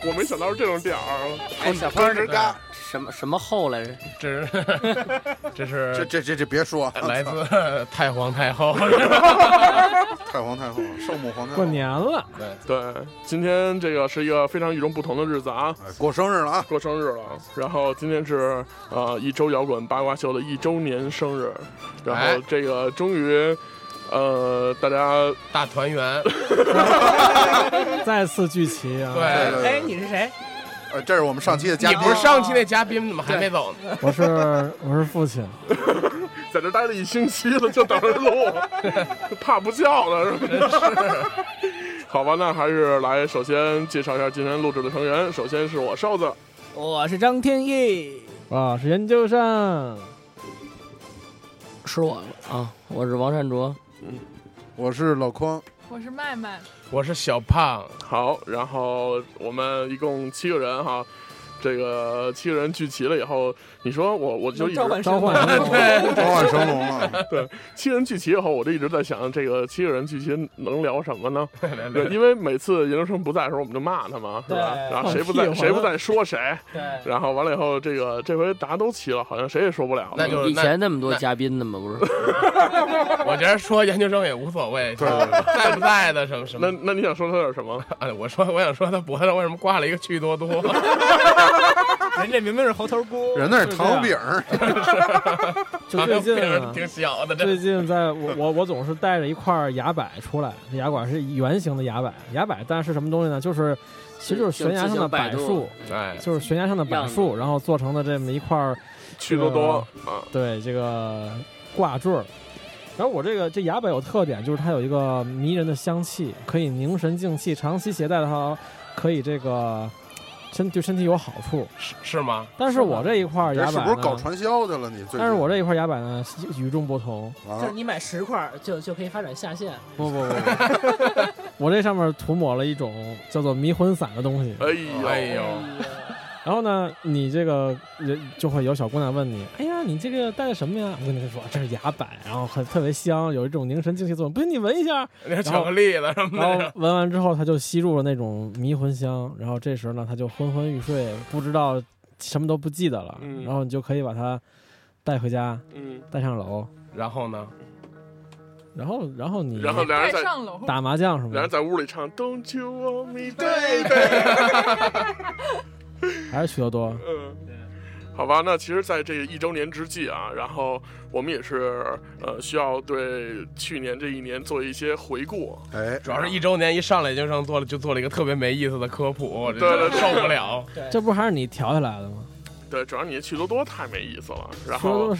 我没想到是这种点儿，哎，小胖这吱嘎什么什么后来着？这是这这是 这这这别说，来 自太皇太后，太皇太后，圣母皇太后过年了，对对，今天这个是一个非常与众不同的日子啊，哎过生日了啊！过生日了。然后今天是呃一周摇滚八卦秀的一周年生日，然后哎这个终于呃大家大团圆。再次聚齐啊！对，对对哎，你是谁？呃，这是我们上期的嘉宾，你不是上期那嘉宾怎么还没走呢？我是我是父亲，在这待了一星期了，就等着录，怕不叫了是吧？好吧，那还是来首先介绍一下今天录制的成员。首先是我瘦子，我是张天翼，啊，是研究生，是我了啊！我是王善卓，我是老匡，我是麦麦，我是小胖，好，然后我们一共七个人哈，这个七个人聚齐了以后，你说我我就一直召唤神龙，召唤神龙了。七个人聚齐以后，我就一直在想，这个七个人聚齐能聊什么呢？对，因为每次研究生不在的时候，我们就骂他嘛，是吧？对然后谁不在谁不在说谁，对，然后完了以后，这个这回大家都齐了，好像谁也说不了。那就以前那么多嘉宾呢嘛，不是？我觉得说研究生也无所谓，对在不在的什么什么那。那你想说他点什么？哎，我说我想说他脖子上为什么挂了一个趣多多？人家明明是猴头菇 人那是糖油饼儿，就最近啊，挺小的，最近在我我我总是带着一块崖柏出来，这崖柏是圆形的崖柏，崖柏但是什么东西呢？就是其实就是悬崖上的柏树，哎，就是悬崖上的柏树，然后做成的这么一块儿趣多多啊，对这个挂坠儿。然后我这个这崖柏有特点，就是它有一个迷人的香气，可以凝神静气，长期携带的话，可以这个身对身体有好处。是是吗？但是我这一块这是崖柏呢，不是搞传销去了？你最但是我这一块牙板呢与众不同。啊就是，你买十块就就可以发展下线，不不不不，我这上面涂抹了一种叫做迷魂散的东西。哎呦哎呦，然后呢，你这个人就会有小姑娘问你：“哎呀，你这个带的什么呀？”我跟你说，这是崖柏，然后很特别香，有一种凝神静气作用。不信你闻一下。那是巧克力的什么然的后闻完之后，他就吸入了那种迷魂香，然后这时候呢，他就昏昏欲睡，不知道什么都不记得了。嗯然后你就可以把他带回家，嗯，带上楼，然后呢？然后然后你然后俩人在带上楼，打麻将什么的，俩人在屋里唱 Don't you want me baby？还是许多多。嗯，好吧，那其实，在这个一周年之际啊，然后我们也是呃，需要对去年这一年做一些回顾。哎，主要是一周年一上来就上做了就做了一个特别没意思的科普，我这对对对受不了。这不还是你调下来的吗？对，主要你的趣多多太没意思了。然说后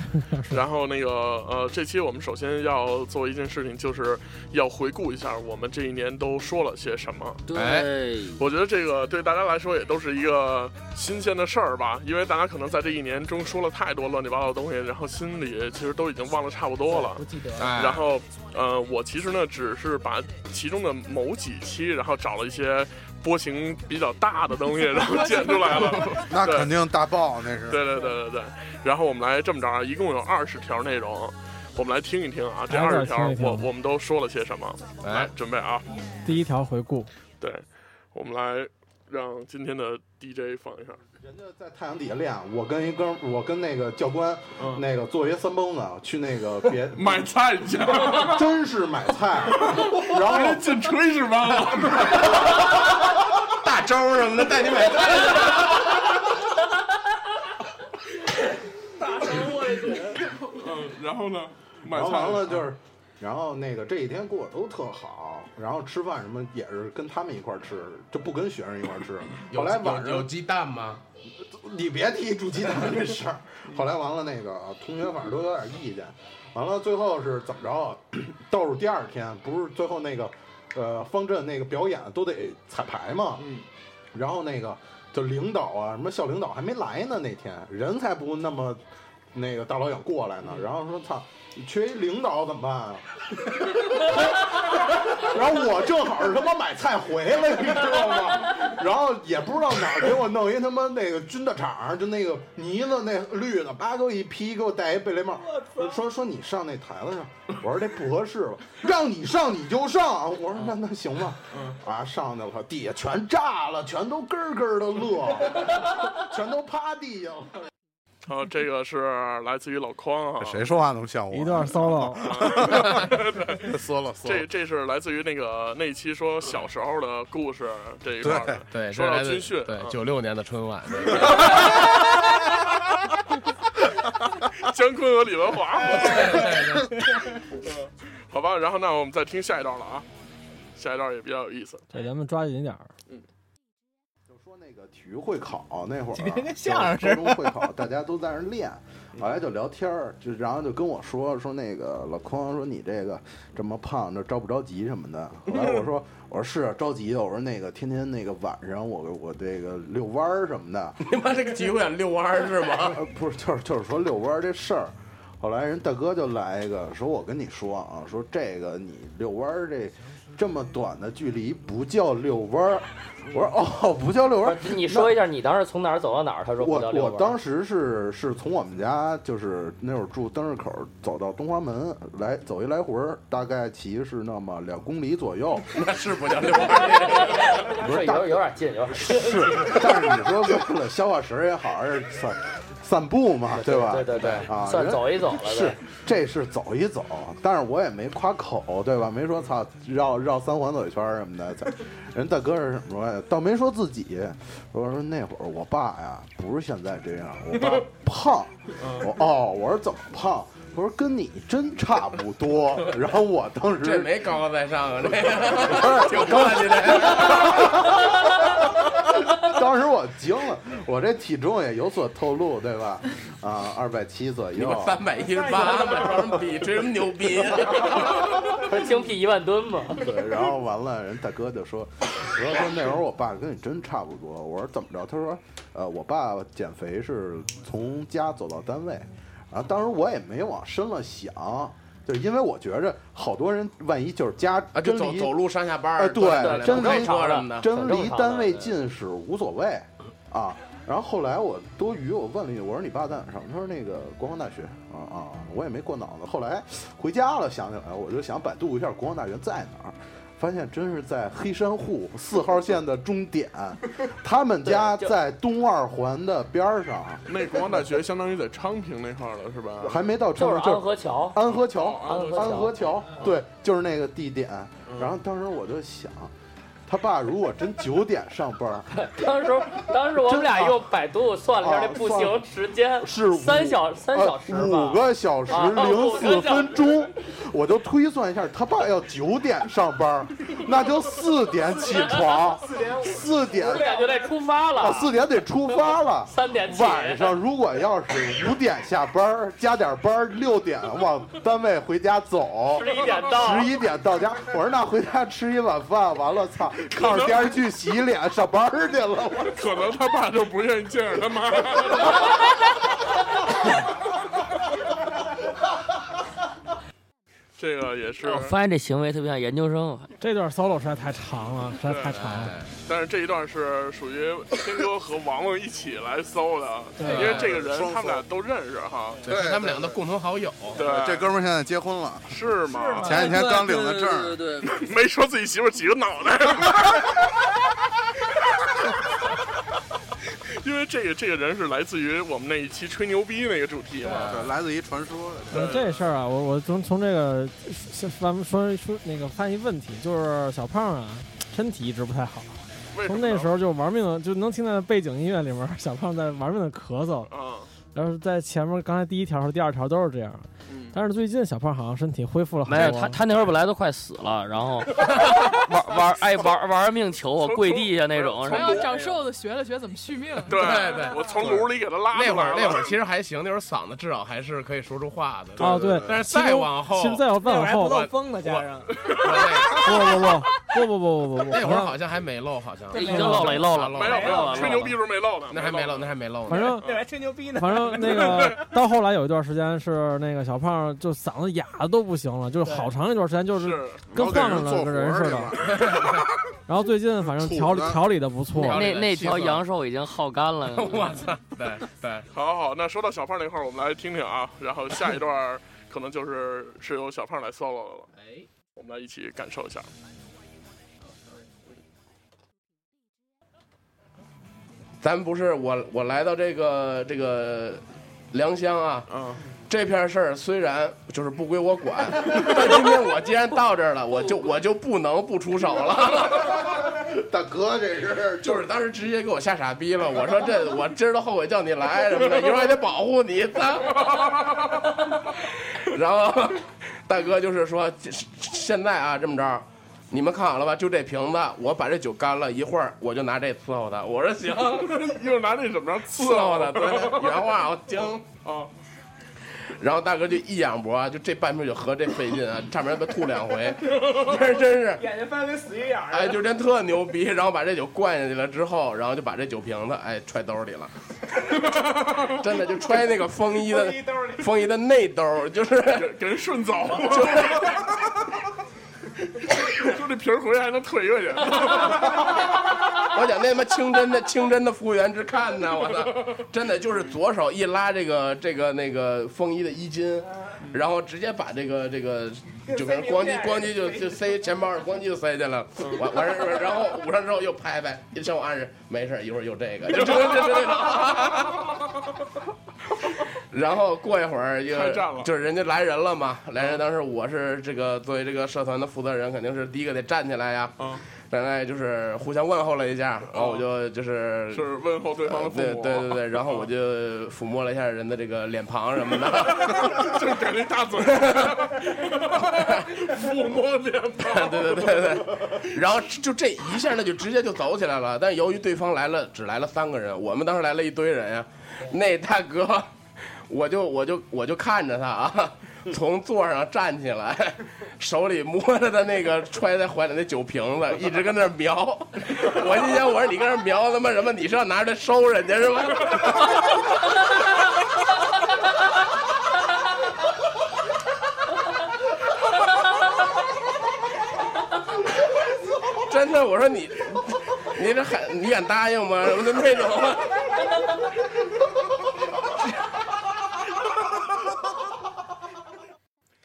然后那个呃，这期我们首先要做一件事情，就是要回顾一下我们这一年都说了些什么。对，我觉得这个对大家来说也都是一个新鲜的事儿吧，因为大家可能在这一年中说了太多乱七八糟的东西，然后心里其实都已经忘得差不多了不。记得。哎，然后，呃，我其实呢，只是把其中的某几期，然后找了一些波形比较大的东西，然后剪出来了。那肯定大爆，那是。对对对对对。然后我们来这么着啊，一共有二十条内容，我们来听一听啊，这来二十条我我们都说了些什么？来哎，准备啊，第一条回顾，对，我们来让今天的 DJ 放一下。人家在太阳底下练，我跟一哥，我跟那个教官，嗯那个作为三蹦子去那个 别，买菜去，真是买菜，然后人进炊事班了。大招什么的带你买菜。嗯，然后呢？买完了就是，然后那个这几天过得都特好，然后吃饭什么也是跟他们一块儿吃，就不跟学生一块儿吃。有后来晚上有有鸡蛋吗？你别提煮鸡蛋这事儿。后来完了，那个同学反正都有点意见。完了，最后是怎么着啊？倒数第二天，不是最后那个，呃，方阵那个表演都得彩排嘛。嗯。然后那个就领导啊，什么校领导还没来呢，那天人才不那么那个大老远过来呢。然后说操，你缺一领导怎么办啊？然后我正好是他妈买菜回来，你知道吗？然后也不知道哪儿给我弄一他妈那个军大厂，就那个呢子那绿的，叭给我一披，给我戴一贝雷帽，说说你上那台子上，我说这不合适吧？让你上你就上，我说那那行吧，啊上去了，底下全炸了，全都咯咯的乐，全都趴地下了。然后这个是来自于老匡啊，谁说话能像我？一段 solo，缩了缩了。这这是来自于那个那期说小时候的故事这一块。对，说到军训，对啊九六年的春晚，姜昆和李文华。好吧，然后那我们再听下一段了啊，下一段也比较有意思。对咱们抓紧点儿。就说那个体育会考那会儿啊，今天跟相声似的高中会考，大家都在那儿练，后来就聊天儿，就然后就跟我说说那个老匡说你这个这么胖，这着不着急什么的。后来我说我说是啊着急的，我说那个天天那个晚上我我这个遛弯儿什么的，你妈这个体育馆遛弯儿是吗？呃，不是，就是就是说遛弯儿这事儿。后来人大哥就来一个，说我跟你说啊，说这个你遛弯儿这这么短的距离不叫遛弯儿。我说哦，不叫遛弯儿。你说一下，你当时从哪儿走到哪儿？他说我叫遛弯儿我当时是是从我们家，就是那会儿住灯市口，走到东华门来走一来回儿，大概骑是那么两公里左右。那是不叫遛弯儿。不是有有点近，有点近。是，但是你说为了消化食儿也好，还是散散步嘛，对吧？对对对，啊，算人走一走了。是，这是走一走，但是我也没夸口，对吧？没说操绕绕三环走一圈什么的。人大哥是什么？倒没说自己，我说那会儿我爸呀，不是现在这样，我爸 胖。我哦，我说怎么胖？我说跟你真差不多。然后我当时这没高高在上啊，这个挺客气的。当时我惊了，我这体重也有所透露，对吧？啊，二百七左右。三百一十八，他妈装什么逼？吹什么牛逼？不是精辟一万吨吗？对，然后完了，人大哥就说，说说那会儿我爸跟你真差不多。我说怎么着？他说，呃，我爸减肥是从家走到单位，然后当时我也没往深了想，就因为我觉着好多人万一就是家啊，就真离走走路上下班儿，哎对对真开离车什么的。真离单位近是无所谓啊。然后后来我多余，我问了一句，我说你爸在哪上？他说那个国防大学啊啊，我也没过脑子。后来回家了，想起来，我就想百度一下国防大学在哪儿，发现真是在黑山户四号线的终点，他们家在东二环的边儿上，那国防大学相当于在昌平那块儿了，是吧？还没到就是昌平，安河桥。安河桥，安河桥，对，就是那个地点。然后当时我就想，他爸如果真九点上班，当时当时我们俩用百度算了一下啊这步行时间，是五三小三小时呃五。个小时啊零四分钟，我就推算一下，他爸要九点上班，那就四点起床，四点四点就得出发啊了，四点得出发了。三点起。晚上如果要是五点下班，加点班，六点往单位回家走，十一点到。十一点到家。我说那回家吃一碗饭，完了操，看着电视剧洗脸上班去了。我可能他爸就不愿意见着他妈。这个也是我，发现这行为特别像研究生，这段 solo 实在太长了，实在太长了。但是这一段是属于天哥和王王一起来搜的，对因为这个人他们俩都认识哈。对，是他们两个的共同好友。对，这哥们儿现在结婚了，是吗？前几天刚领的证。对对对，没说自己媳妇儿几个脑袋。因为这个这个人是来自于我们那一期吹牛逼那个主题嘛，对，来自于传说。嗯，这事儿啊，我我从从这个咱们说说那个发现一问题，就是小胖啊，身体一直不太好。从那时候就玩命的，就能听到背景音乐里面小胖在玩命的咳嗽，嗯，然后在前面刚才第一条和第二条都是这样。但是最近小胖好像身体恢复了。没有他，他那会儿本来都快死了，然后 玩玩哎玩玩命求我跪地下那种。长瘦子学了学怎么续命。对对，我从炉里给他拉。那会儿那会儿其实还行，那会儿嗓子至少还是可以说出话的。哦对。但是再往后，现在再再往后。不漏风的，加上。不不不不不不不不不。那会儿好像还没漏，好像。已经漏了，漏了。没了没有，吹牛逼时候没漏呢。那还没漏，那还没漏。反正。那还吹牛逼呢。反正那个到后来有一段时间是那个小胖。就嗓子哑的都不行了，就是好长一段时间就是是跟放着了个人似的。然后最近反正调理调理的不错，那那条阳寿已经耗干了。我操！对对，好好好，那说到小胖那块儿，我们来听听啊，然后下一段可能就是是由小胖来 solo 的了。哎，我们来一起感受一下。咱不是我，我来到这个这个良乡啊，嗯，这片事儿虽然就是不归我管，但今天我既然到这儿了，我就我就不能不出手了。大哥，这是就是当时直接给我吓傻逼了。我说这我今儿都后悔叫你来什么的，一会儿还得保护你。操！然后大哥就是说，现在啊这么着。你们看好了吧？就这瓶子，我把这酒干了，一会儿我就拿这伺候他。我说行，一会儿拿那怎么着伺候他？对，原话我听啊。然后大哥就一仰脖，就这半瓶酒喝这费劲啊，差点被吐两回，真真是 眼睛翻跟死鱼眼哎，就真特牛逼。然后把这酒灌下去了之后，然后就把这酒瓶子哎揣兜里了，真的就揣那个风衣的风衣的内兜，就是给人顺走，就。说这瓶回来还能退回去，我讲那他妈清真的清真的服务员之看呢，我操，真的就是左手一拉这个这个那个风衣的衣襟，然后直接把这个这个就跟咣叽咣叽就就塞钱包上，咣叽就塞进了，完 完事儿然后捂上之后又拍拍，向我暗示没事，一会儿又这个，就就就那种。然后过一会儿就就是人家来人了嘛，来人当时我是这个作为这个社团的负责人，肯定是第一个得站起来呀。嗯，站来就是互相问候了一下，然后我就就是是问候对方的父母，对对对对，然后我就抚摸了一下人的这个脸庞什么的，就是给了一大嘴，抚摸脸庞，对对对对，然后就这一下那就直接就走起来了，但由于对方来了只来了三个人，我们当时来了一堆人呀，那大哥。我就我就我就看着他啊，从座上站起来，手里摸着他那个揣在怀里那酒瓶子，一直跟那瞄。我心想，我说你跟那瞄他妈什么？你是要拿着收人家是吧？真的，我说你，你这还你敢答应吗？什么的那种。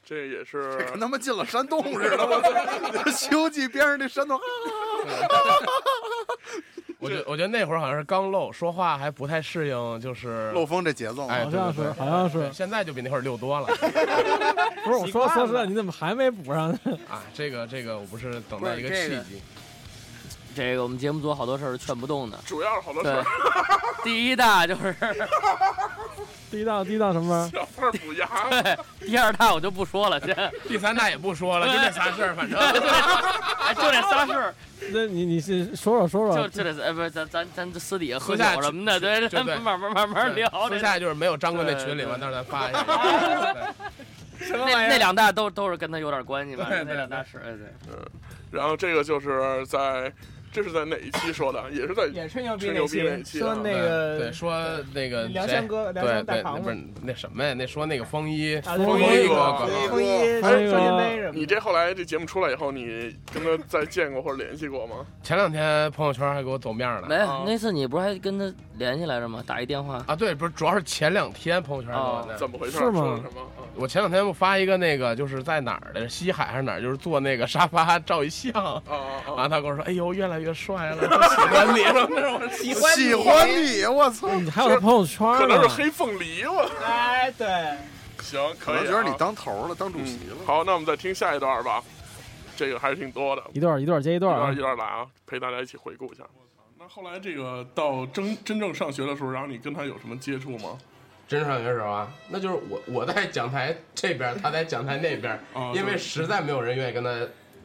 这也是跟他妈进了山洞似的，我操！《西游记》边上那山洞，我觉我觉得那会儿好像是刚漏，说话还不太适应，就是 漏风这节奏，哎，好像是，好像是。现在就比那会儿溜多了。不是我说，说实在，你怎么还没补上呢？啊，这个这个，我不是等待一个契机。这个我们节目组好多事儿劝不动的，主要是好多事儿。第一大就是第一大第一大什么？小胖补牙。对，第二大我就不说了，先。第三大也不说了，就这仨事儿，反正。哎，就这仨事儿。那你你是说说说说。就就这，哎，不是，咱咱咱私底下喝酒什么的，对，咱慢慢慢慢聊。私下就是没有张哥那群里，完到时候咱发一下。那那两大都都是跟他有点关系吧？那两大是，哎对。嗯，然后这个就是在。这是在哪一期说的？也是在也吹牛逼那期，说那个对，说那个梁山哥，梁山大不是那什么呀？那说那个风衣，风衣哥，风衣，双杯什么？你这后来这节目出来以后，你跟他再见过或者联系过吗？前两天朋友圈还给我走面了。没，那次你不是还跟他联系来着吗？打一电话啊？对，不是，主要是前两天朋友圈的。怎么回事？是吗？我前两天不发一个那个，就是在哪儿的西海还是哪儿，就是坐那个沙发照一相。完了他跟我说：“哎呦，越来越帅了。”喜欢你，我喜欢喜欢你，我操！你还有他朋友圈可能是黑凤梨，我。哎，对。行，可以。我觉得你当头了，当主席了。好，那我们再听下一段吧。这个还是挺多的，一段一段接一段，一段一段来啊，陪大家一起回顾一下。那后来这个到真真正上学的时候，然后你跟他有什么接触吗？真上学时候啊，那就是我我在讲台这边，他在讲台那边，啊因为实在没有人愿意跟他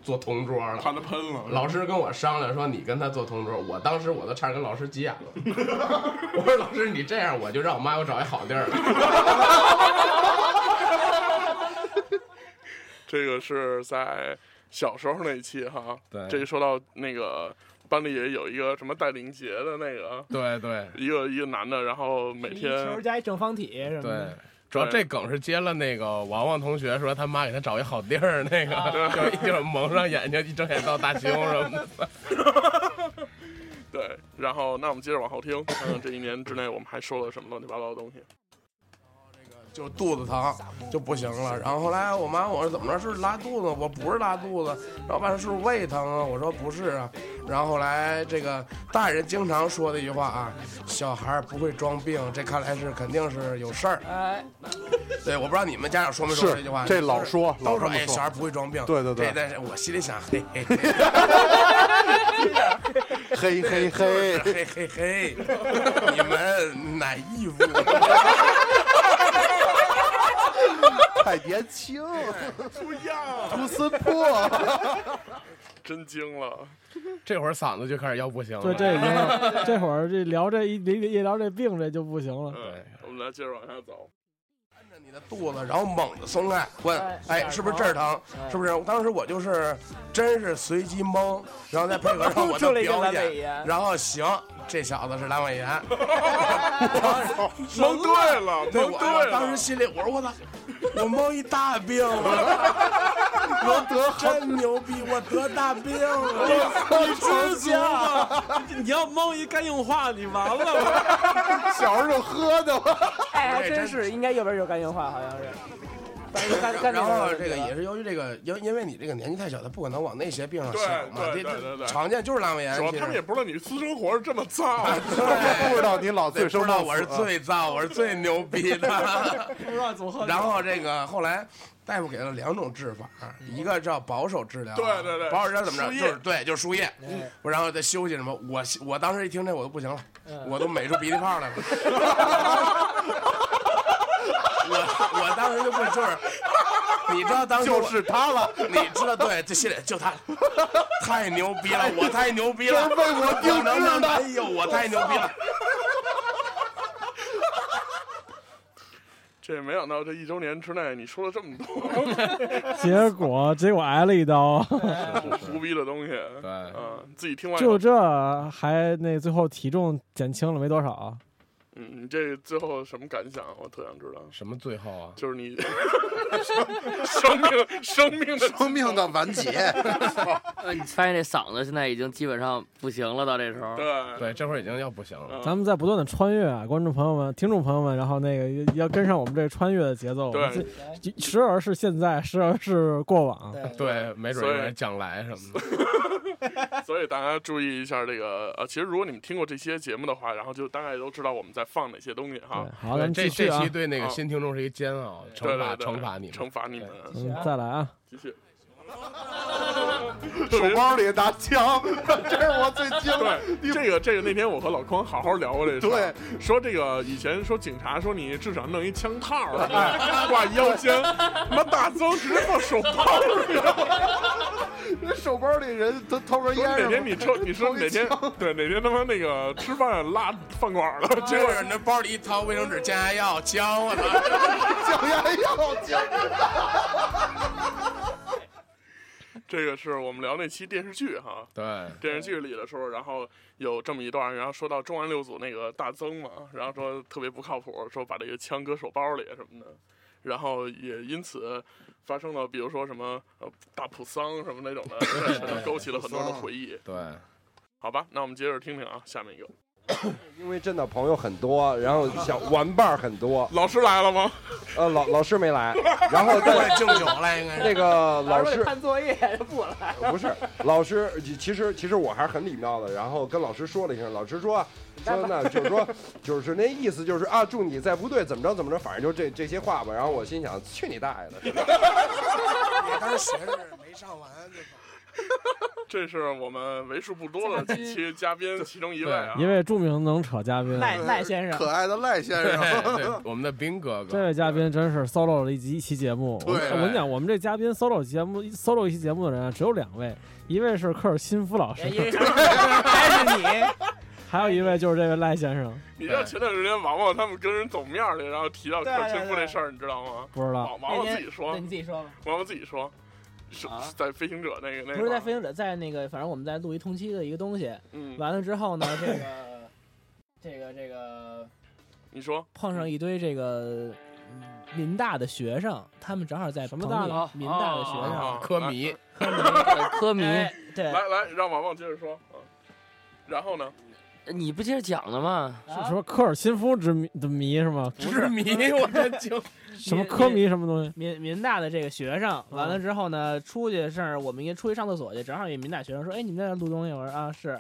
做同桌了。怕他喷了。老师跟我商量说你跟他做同桌，我当时我都差点跟老师急眼了。我说老师你这样我就让我妈给我找一好地儿了。这个是在小时候那一期哈，对这个说到那个班里也有一个什么戴领结的那个，对对一个一个男的，然后每天球加一正方体什么对的。，主要这梗是接了那个王王同学说他妈给他找一好地儿，那个 就一会儿蒙上眼睛，一睁眼到大胸什么的。对，然后那我们接着往后听，看看这一年之内我们还说了什么乱七八糟的东西。就肚子疼就不行了。然后后来我妈我说怎么着是拉肚子？我不是拉肚子。然后我爸说是不是胃疼啊？我说不是啊。然后后来这个大人经常说的一句话啊，小孩不会装病，这看来是肯定是有事儿。哎，对，我不知道你们家长说没说这句话。这老说老说哎，小孩不会装病。对对对这但是我心里想，嘿嘿嘿嘿嘿嘿，嘿嘿 嘿，你们哪义务？太年轻，不一样，图森破，真惊了。这会儿嗓子就开始要不行了。对，这已经这会儿这聊这一一一聊这病这就不行了。对，我们来接着往下走。你的肚子，然后猛地松开，问，哎，是不是这儿疼？是不是？当时我就是真是随机蒙，然后再配合上 我的表演，然后行，这小子是阑尾炎。蒙对了，对，我蒙对了。我当时心里我说我操，我蒙一大病，我得真牛逼，我得大病了。你知足吧？你要蒙一肝硬化，你完了。小时候就喝的嘛。哎，还真真是应该右边有肝硬化，好像是。然后这个也是由于这个，因因为你这个年纪太小，他不可能往那些病上对想嘛。对对对对常见就是阑尾炎。主要他们也不知道你私生活是这么造，不知道你老对醉生梦不知道我是最燥，我是最牛逼的。不知道怎么喝。然后这个后来大夫给了两种治法，一个叫保守治疗，对对对保守治疗怎么着？就是对，就是输液，我然后再休息什么。我我当时一听这我都不行了，我都美出鼻涕泡来了。我我当时就不就是，你知道当时就是他了，你知道对，这心里就他，太牛逼了，我太牛逼了，我定能制的哎呦，我太牛逼了。这没想到这一周年之内你说了这么多 结果结果挨了一刀，胡胡逼的东西，对嗯，自己听完以就后，这还那最后体重减轻了没多少。嗯，你这最后什么感想？我特想知道，什么最后啊？就是你 生命生命的生命的完结。呃，你发现这嗓子现在已经基本上不行了，到这时候。对对，这会儿已经要不行了。嗯咱们在不断的穿越啊，观众朋友们、听众朋友们，然后那个要跟上我们这穿越的节奏。对我们这时而是现在，时而是过往。对，没准将来什么的。所以大家注意一下这个呃，其实如果你们听过这些节目的话，然后就大概都知道我们在放哪些东西哈。好，咱这继续啊这期，对那个啊新听众是一个煎熬，对惩罚惩罚你们，惩罚你们，嗯，再来啊。继续。手包里拿枪，这。对，这个这个那天我和老匡好好聊过这事儿。对，说这个以前说警察说你至少弄一枪套儿，挂腰间，妈大增直接放手包里 了。这手包里人都偷根说烟。哪天你抽，你说哪天对哪天他妈那个吃饭拉饭馆了，结果结果你这包里一掏卫生纸、降压药、枪，我操！降压药降。这个是我们聊那期电视剧哈。对，电视剧里的时候，然后有这么一段，然后说到重案六组那个大增嘛，然后说特别不靠谱，说把这个枪搁手包里什么的，然后也因此发生了，比如说什么呃大普桑什么那种的，勾起了很多人的回忆。对，好吧，那我们接着听听啊，下面一个 因为真的朋友很多，然后小玩伴儿很多。老师来了吗？呃，老老师没来，然后过来敬酒了，应该是。那个老师看作业不来。不是老师，其实其实我还是很礼貌的，然后跟老师说了一声，老师说说那就是说就是那意思就是啊，祝你在部队怎么着怎么着，反正就这这些话吧。然后我心想，去你大爷的！你当时学生没上完就 这是我们为数不多的几期嘉宾其中一位啊。一位著名能扯嘉宾，赖赖先生，可爱的赖先生，我们的兵哥哥，这位嘉宾真是 solo 了一集一期节目。我对。我跟你讲，我们这嘉宾 solo 节目 solo 一期节目的人啊只有两位，一位是科尔辛夫老师，还 是你，还有一位就是这位赖先生。你知道前段时间王王他们跟人走面儿去，然后提到对克钦对对夫这事儿，你知道吗？不知道，王王王自己说，你自己说吧。王王自己说，是啊。在飞行者那个那个不是在飞行者，在那个，反正我们在录一同期的一个东西，嗯，完了之后呢，这个 这个这个你说。碰上一堆这个嗯民大的学生，他们正好在什么大的民大的学啊生，科迷，科迷，科迷，哎对，来来，让王王接着说。嗯，然后呢？你不接着讲了吗？是说科尔沁夫之谜的谜是吗？之谜，我真就。什么科迷什么东西？民民大的这个学生，完了之后呢，出去是我们一出去上厕所去，正好有民大学生说：“哎，你们在那录东西？”我说：“啊，是。”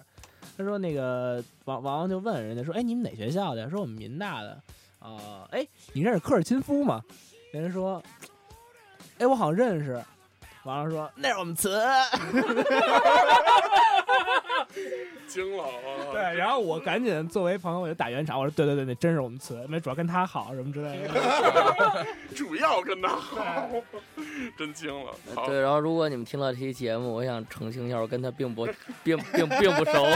他说：“那个王王王就问人家说：‘哎，你们哪学校的？’说我们民大的。啊、哎，你认识科尔钦夫吗？人家说：‘哎，我好像认识。’王王说：‘那是我们词。’ 惊了啊！对，然后我赶紧作为朋友我就打圆场，我说：‘对对对，那真是我们词，那主要跟他好什么之类的。’主要跟他好，真惊了。对，然后如果你们听到这期节目，我想澄清一下，我跟他并不并并并不熟。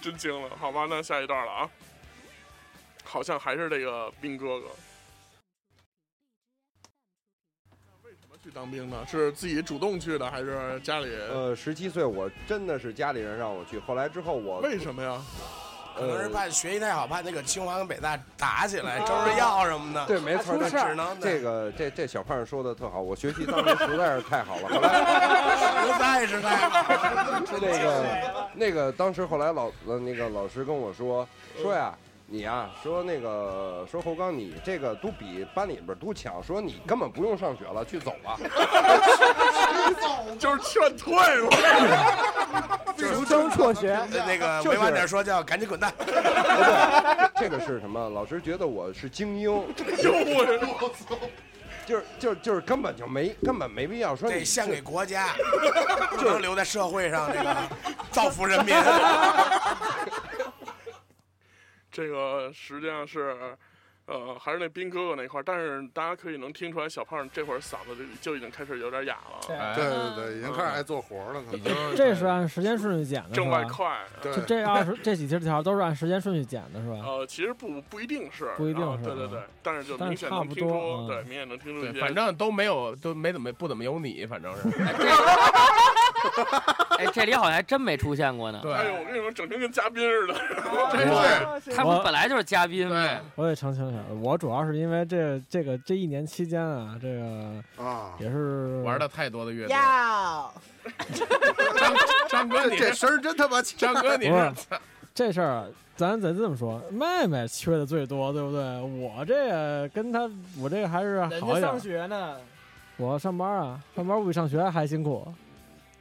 真惊了。好吧，那下一段了啊，好像还是这个兵哥哥。去当兵呢？是自己主动去的，还是家里人？呃，十七岁我真的是家里人让我去，后来之后我为什么呀？可能是怕学习太好，怕那个清华跟北大打起来，争着要什么的。对，没错，那只能这个这这小胖说的特好，我学习当时实在是太好了，后来实在是太好了。那个那个当时后来老呃那个老师跟我说说呀。你啊、说那个说侯刚，你这个都比班里边都强，说你根本不用上学了，去走吧。就是劝退了。俗称辍学，那个就是委婉点说叫赶紧滚蛋。这个是什么？老师觉得我是精英，哟我就是就是就是根本就没根本没必要说你得献给国家，不就是能留在社会上这个造福人民。这个实际上是，呃，还是那兵哥哥那块儿，但是大家可以能听出来，小胖这会儿嗓子就就已经开始有点哑了，哎对对对，已经开始爱做活了，这是按时间顺序剪的，是吧？正外快。对就这二十这几条条都是按时间顺序剪的，是吧？呃，其实不不一定是，不一定是啊对对对啊，但是就明显差不多能听出，嗯对，明显能听出一对，些。反正都没有，都没怎么不怎么有你，反正是。哎，这里好像还真没出现过呢。对，哎呦，我跟你说，整天跟嘉宾似的。真是。他们本来就是嘉宾。对，我得澄清我主要是因为这这个这一年期间啊，这个啊，也是玩的太多的乐队。要张张哥，你这声儿真他妈强。张哥，你不是是这事儿啊，咱咱这么说，妹妹缺的最多，对不对？我这个跟他，我这个还是人家上好一点。学呢，我上班啊，上班不比上学还辛苦，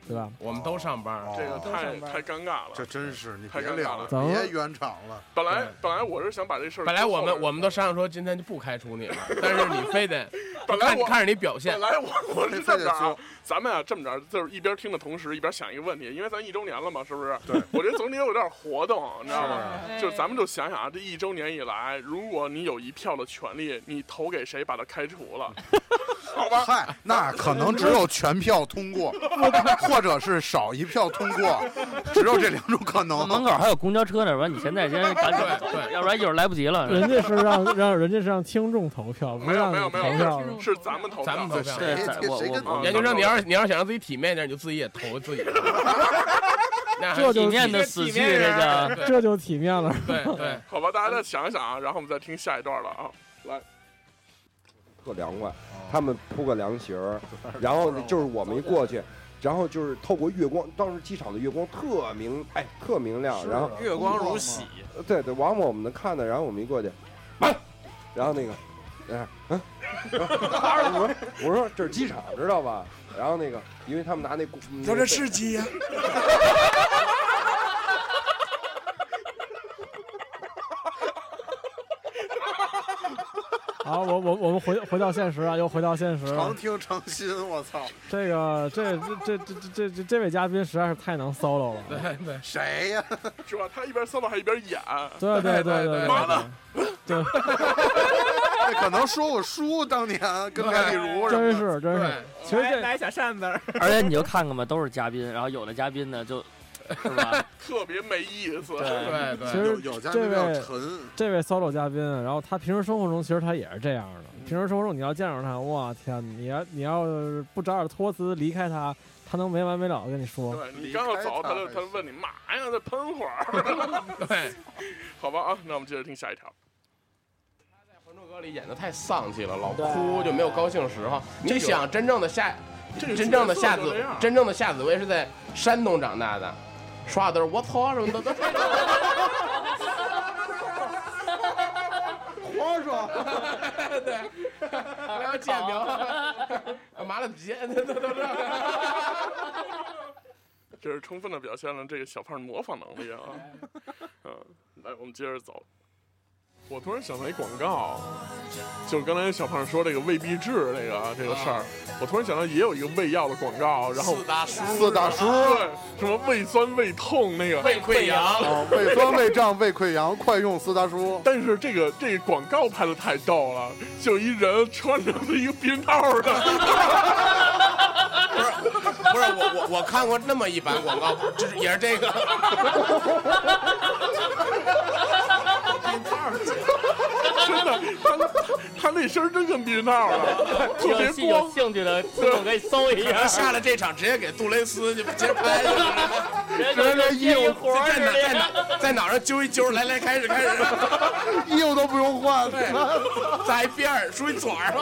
对吧？我们都上班。这个太太尴尬了。这真是你太尴尬别聊了，别圆场了。本来本来我是想把这事儿，本来我们我们都商量说今天就不开除你了，但是你非得 本来我看看着你表现本。来我我是这么着啊 非得说，咱们啊这么着，就是一边听的同时一边想一个问题，因为咱一周年了嘛，是不是？对，我觉得总得有点活动，你知道吗？哎就是咱们就想想啊，这一周年以来，如果你有一票的权利，你投给谁把他开除了？好吧，嗨，那可能只有全票通过，或者是少一票通过，只有这两种可能。门口还有公交车呢，完你现在先赶紧走，要不然一会儿来不及了。人家是让让人家是让听众投票，不没有让没有没有你投票。是咱们投票，咱们投票我谁跟我我研究生，你要是你要是想让自己体面一点，你就自己也投自己。那这就体面的死去，这个这就体面了。对对，好吧，大家再想一想啊，然后我们再听下一段了啊。来，特凉快，他们铺个凉席儿，然后就是我们一过去，然后就是透过月光，当时机场的月光特明，哎，特明亮，然后月光如洗，呃对对，往往我们能看的，然后我们一过去，慢，然后那个，哎，嗯，我说我说这是机场，知道吧？然后那个，因为他们拿那，说这是鸡呀。好，我我我们回回到现实啊，又回到现实了常。听常新，我操！这个这这这这这这这位嘉宾实在是太能 solo 了。对对，谁呀？是吧？他一边 solo 还一边演，对对对对对妈的，对，那 可能说我叔，当年跟麦丽如什么真是真是。其实这来小扇子，而且你就看看吧，都是嘉宾，然后有的嘉宾呢就，是吧？特别没意思。对对，其实有有嘉这宾比较位沉，这位 solo 嘉宾，然后他平时生活中其实他也是这样的。平时生活中你要见着他，哇天，你要你要是不找点托词离开他，他能没完没了的跟你说。对你刚要走，他就他就问你嘛呀，再喷会儿。对，好吧啊，那我们接着听下一条。《还珠格格》里演的太丧气了，老哭就没有高兴时候。你想，真正的夏，真正的夏紫真正的夏紫薇是在山东长大的，说话都是我操什么的都。我说 对，还要建苗，麻辣鸡，都都这个。这是充分的表现了这个小胖模仿能力啊。嗯，来，我们接着走。我突然想到一广告，就是刚才小胖说这个胃必治这个这个事儿，我突然想到也有一个胃药的广告，然后四大叔，四大叔，对什么胃酸胃痛那个胃溃疡，啊，胃酸、胃胀、胃溃疡，快用四大叔。但是这个这个广告拍的太逗了，就一人穿着一个避孕套的，不是不是我我我看过那么一版广告，就是也是这个。真的，他他那身儿真跟避孕套似的，特别有兴有。兴趣的听众可以搜一下。下了这场直接给杜蕾斯就接着拍去了，人家这业务活在似哪在的。哪在脑上揪一揪，来来开始开始，衣服都不用换，对，在一边儿梳一嘴儿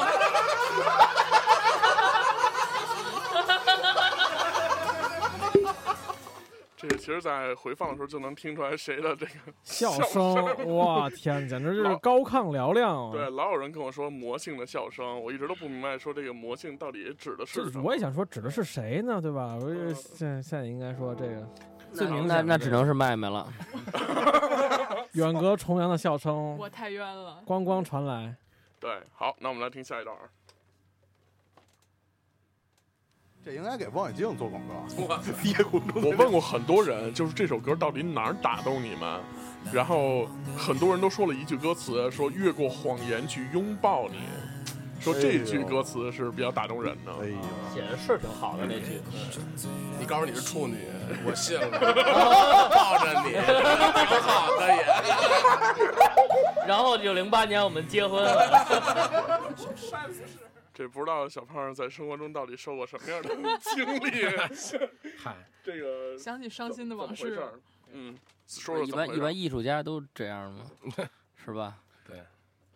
这个其实，在回放的时候就能听出来谁的这个笑声。声，哇 天，简直就是高亢嘹亮啊！对，老有人跟我说魔性的笑声，我一直都不明白，说这个魔性到底指的是什么。我也想说指的是谁呢？对吧？我嗯现在现在应该说这个最明显那的那只能是麦麦了。远隔重洋的笑声我太冤了。咣咣传来。对，好，那我们来听下一段。这应该给望远镜做广告。我问过很多人，就是这首歌到底哪儿打动你们？然后很多人都说了一句歌词，说越过谎言去拥抱你，说这句歌词是比较打动人的。哎呀，写的是挺好的那句，你告诉你是处女，我信了，抱着你，挺 好的也。然后就零八年我们结婚了。这不知道小胖在生活中到底受过什么样的 经历？嗨，这个想起伤心的往事？嗯，说说一？般一般艺术家都这样吗？是吧？对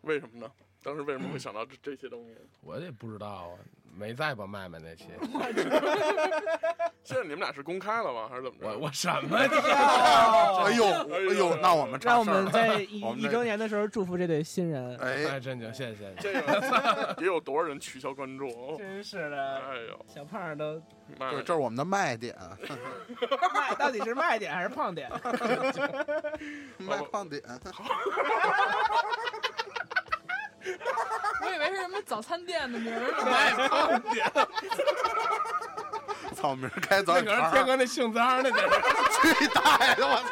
为什么呢？当时为什么会想到这这些东西？我也不知道啊，没在吧麦麦那期，现在你们俩是公开了吗？还是怎么着？我我什么 呀？哎呦哎呦，那我们让我们在一一周年的时候祝福这对新人。哎，哎，真行，谢谢谢谢。这个也有多少人取消关注？真是的，哎呦，小胖都！对，这是我们的卖点，卖，到底是卖点还是胖点？卖胖点。我以为是什么早餐店的名儿呢。卖胖点，操，明儿开早那点天哥那姓张的，这是。去大爷的，我操！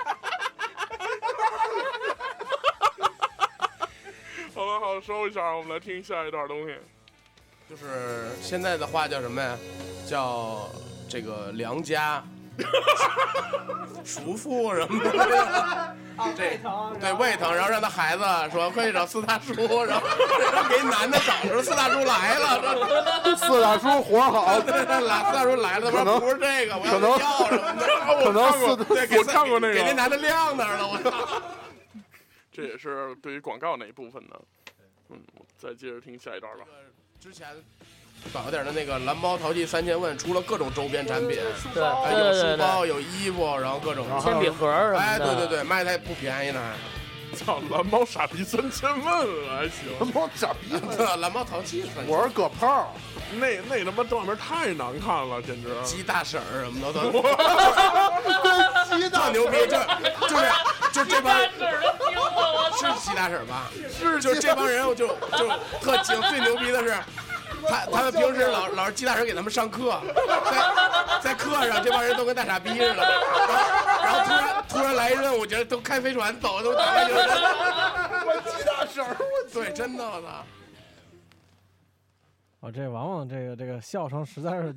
好了，好，收一下，我们来听下一段东西。就是现在的话叫什么呀？叫这个良家。叔父什么的，这对胃疼，然后让他孩子说 快去找四大叔，然后然后给男的找时候四大叔来了，四大叔活好，对来四大叔来了，他可能说不是这个，我要可能药什么的，可能看过四对，给我看过那个给那男的晾那儿了，我操！这也是对于广告那一部分的。嗯，再接着听下一段吧。之前早点的那个蓝猫淘气三千问出了各种周边产品，对有书包，有衣服，然后各种铅笔盒儿什哎，么的。对对对，卖的还不便宜呢，操，蓝猫傻逼三千问还行，蓝猫傻逼！还 蓝猫淘气三千，我是葛炮，那那他妈照片太难看了，简直。鸡大婶儿什么的都，鸡大特牛逼，这就是就这帮是吉吉他手吧？是，就这帮人，我就就特精。最牛逼的是，他他们平时老老是鸡大婶给他们上课，在在课上这帮人都跟大傻逼似的，然后然后突然突然来一任务，觉得都开飞船走，都打开就是我吉他手，我对，真的我操！我这往往这个这个笑声实在是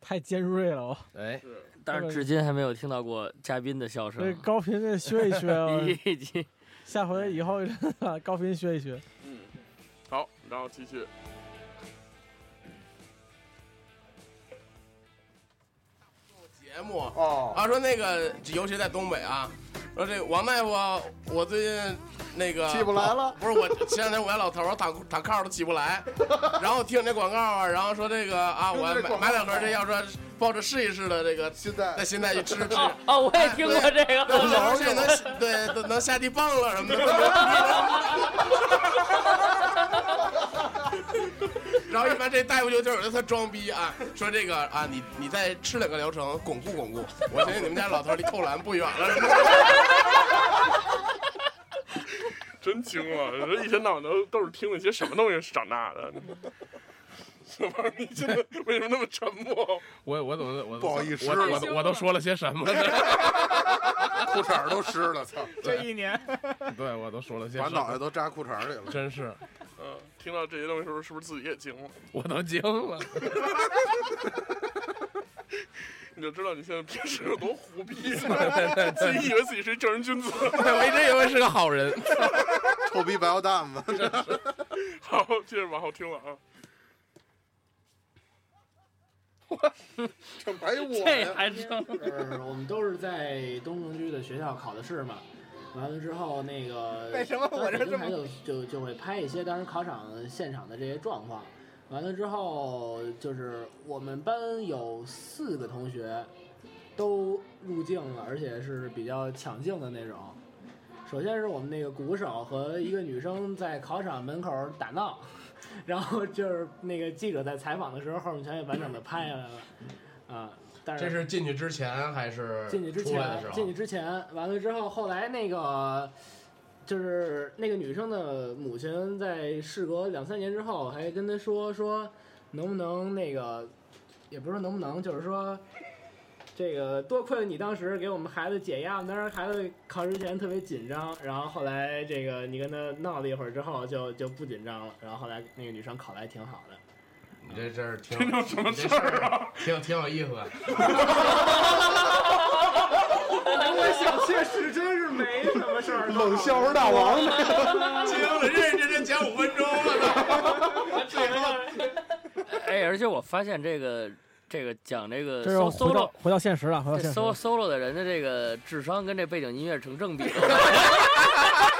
太尖锐了，哦哎，但是至今还没有听到过嘉宾的笑这声。高频得学一学啊，已经下回以后高频学一学。嗯，好，然后继续。节目哦啊，说那个，尤其在东北啊，说这个王大夫，我最近那个起不来了不是我前两天我家老头儿躺躺炕上都起不来，然后听这广告啊，然后说这个啊，我买买两盒这药说抱着试一试的这个，现在那现在去吃 吃。哦，我也听过这个。对老师这能对都能下地蹦了什么的。然后一般这大夫就就有的他装逼啊，说这个啊，你你再吃两个疗程，巩固巩固。我相信你们家老头离扣篮不远了。真精了！这一天到晚都都是听那些什么东西长大的。小胖，你现在为什么那么沉默？我我怎么我不好意思我我都我都说了些什么呢？裤衩儿都湿了，操！这一年，对我都说了些什把？脑袋都扎裤衩儿里了。真是，嗯，听到这些东西的时候，是不是自己也惊了？我都惊了。你就知道你现在平时有多胡逼了，自己以为自己是正人君子。我一直以为是个好人。臭逼白药蛋子。好，接着往后听了啊。这还有我这呀？还成？是我们都是在东城区的学校考的试嘛。完了之后，那个 为什么我这电视台就就就会拍一些当时考场现场的这些状况。完了之后，就是我们班有四个同学都入境了，而且是比较抢镜的那种。首先是我们那个鼓手和一个女生在考场门口打闹，然后就是那个记者在采访的时候，后面全给完整的拍下来了。啊，但是这是进去之前还是进去之前出来的时，候？进去之前，完了之后，后来那个就是那个女生的母亲，在事隔两三年之后，还跟她说说，能不能那个，也不是说能不能，就是说。这个多亏了你当时给我们孩子解压，我们当时孩子考试前特别紧张，然后后来这个你跟他闹了一会儿之后就就不紧张了，然后后来那个女生考的还挺好的。你这事儿挺这叫什么事儿啊？挺挺有意思的。我想确实真是没什么事儿。冷笑话大王呢？惊了，认认真真讲五分钟了 哎，而且我发现这个这个讲这个这 solo 回到现实了，回到这现实 solo 了。solo 的人的这个智商跟这背景音乐成正比的。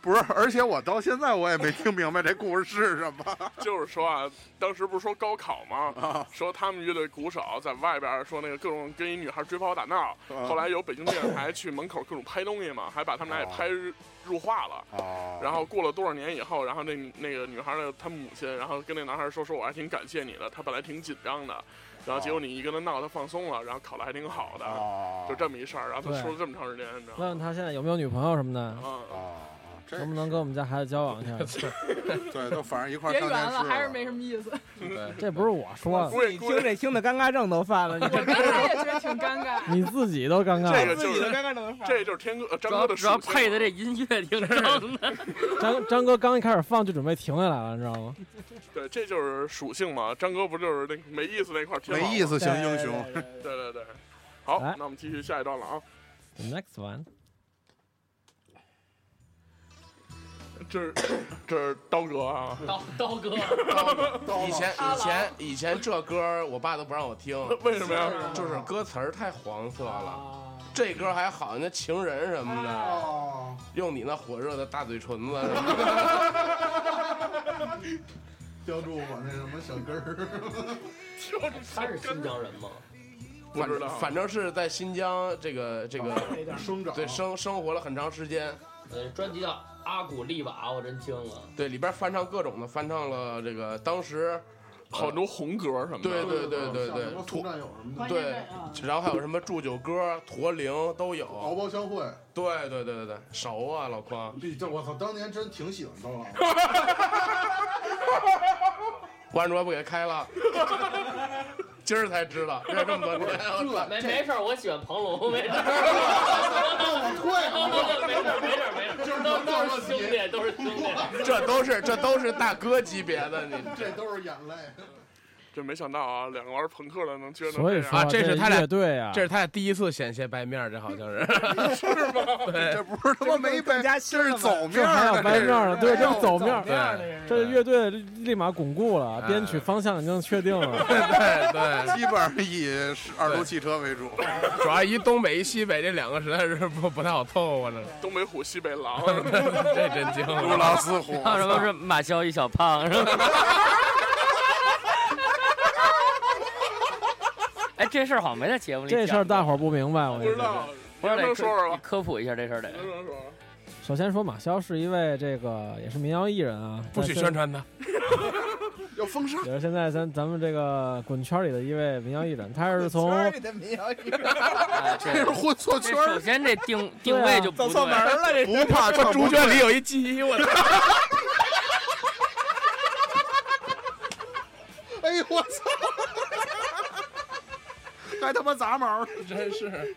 不是，而且我到现在我也没听明白这故事是什么。就是说啊，当时不是说高考吗？啊说他们乐队鼓手在外边说那个各种跟一女孩追跑打闹，啊后来有北京电视台去门口各种拍东西嘛，还把他们俩也拍入画了。啊然后过了多少年以后，然后那那个女孩的她母亲，然后跟那男孩说说我还挺感谢你的，他本来挺紧张的，然后结果你一跟他闹，他放松了，然后考得还挺好的，啊就这么一事儿。然后他说了这么长时间，你知道吗？问问他现在有没有女朋友什么的，啊，啊！这能不能跟我们家孩子交往一下？对，都反正一块儿别圆上电视了，还是没什么意思。对，这不是我说的，你听这听的尴尬症都犯了，你这刚才也觉得挺尴尬。你自己都尴尬了。这个就是自己的尴尬症。这就是天哥呃张哥的主要配的这音乐挺着的。张张哥刚一开始放就准备停下来了，你知道吗？对，这就是属性嘛。张哥不就是那没意思那块儿没意思型英雄。对对对对对对，好，那我们继续下一段了啊。The next one，这是这是刀哥啊，刀刀哥，以前以前以前这歌儿我爸都不让我听，为什么呀？就是歌词儿太黄色了。啊这歌还好，那情人什么的，哦，用你那火热的大嘴唇子什么的。叼住我那什么小根儿。他是新疆人吗？不知道反反正是在新疆这个这个生长对生生活了很长时间。呃，专辑叫《阿古丽瓦》，我真惊了。对，里边翻唱各种的，翻唱了这个当时好多红歌什么的。对对对对对，土战友什么的，对，然后还有什么祝酒歌、驼铃都有。敖包相会，对对对对对，熟啊，老匡。这我操，当年真挺喜欢高老。关卓不给开了，今儿才知道，这这么多年，没没事儿，我喜欢庞龙，没事儿。我退没事儿没事儿没事儿，就是都都是兄弟，都是兄弟。这都是这都是大哥级别的，你这都是眼泪。这没想到啊，两个玩朋克的能居然能所以说这样啊，这是他俩乐队啊，这是他俩第一次险些掰面儿，这好像是。是吗？对，这不是他妈没掰，这是走面这还要儿掰面儿了，对，这是走面儿。对这乐队立马巩固了，编曲方向已经确定了。对对，基本上以二路汽车为主。主要以东北一西北这两个实在是不不太好凑合了。东北虎西北狼，这真精如狼似虎。还有什么是马骁一小胖是吧？哎，这事儿好像没在节目里。这事儿大伙儿不明白，我跟你说。不知道，不是得能说说吧？科科普一下这事儿得。能说说。首先说马骁是一位这个也是民谣艺人啊，不许宣传他。要封杀。也是现在咱咱们这个滚圈里的一位民谣艺人，他是从哎 这是混错圈儿，首先这定定位就不对了，这不怕这猪圈里有一鸡，我操！哎呦我操！还他妈杂毛，真是。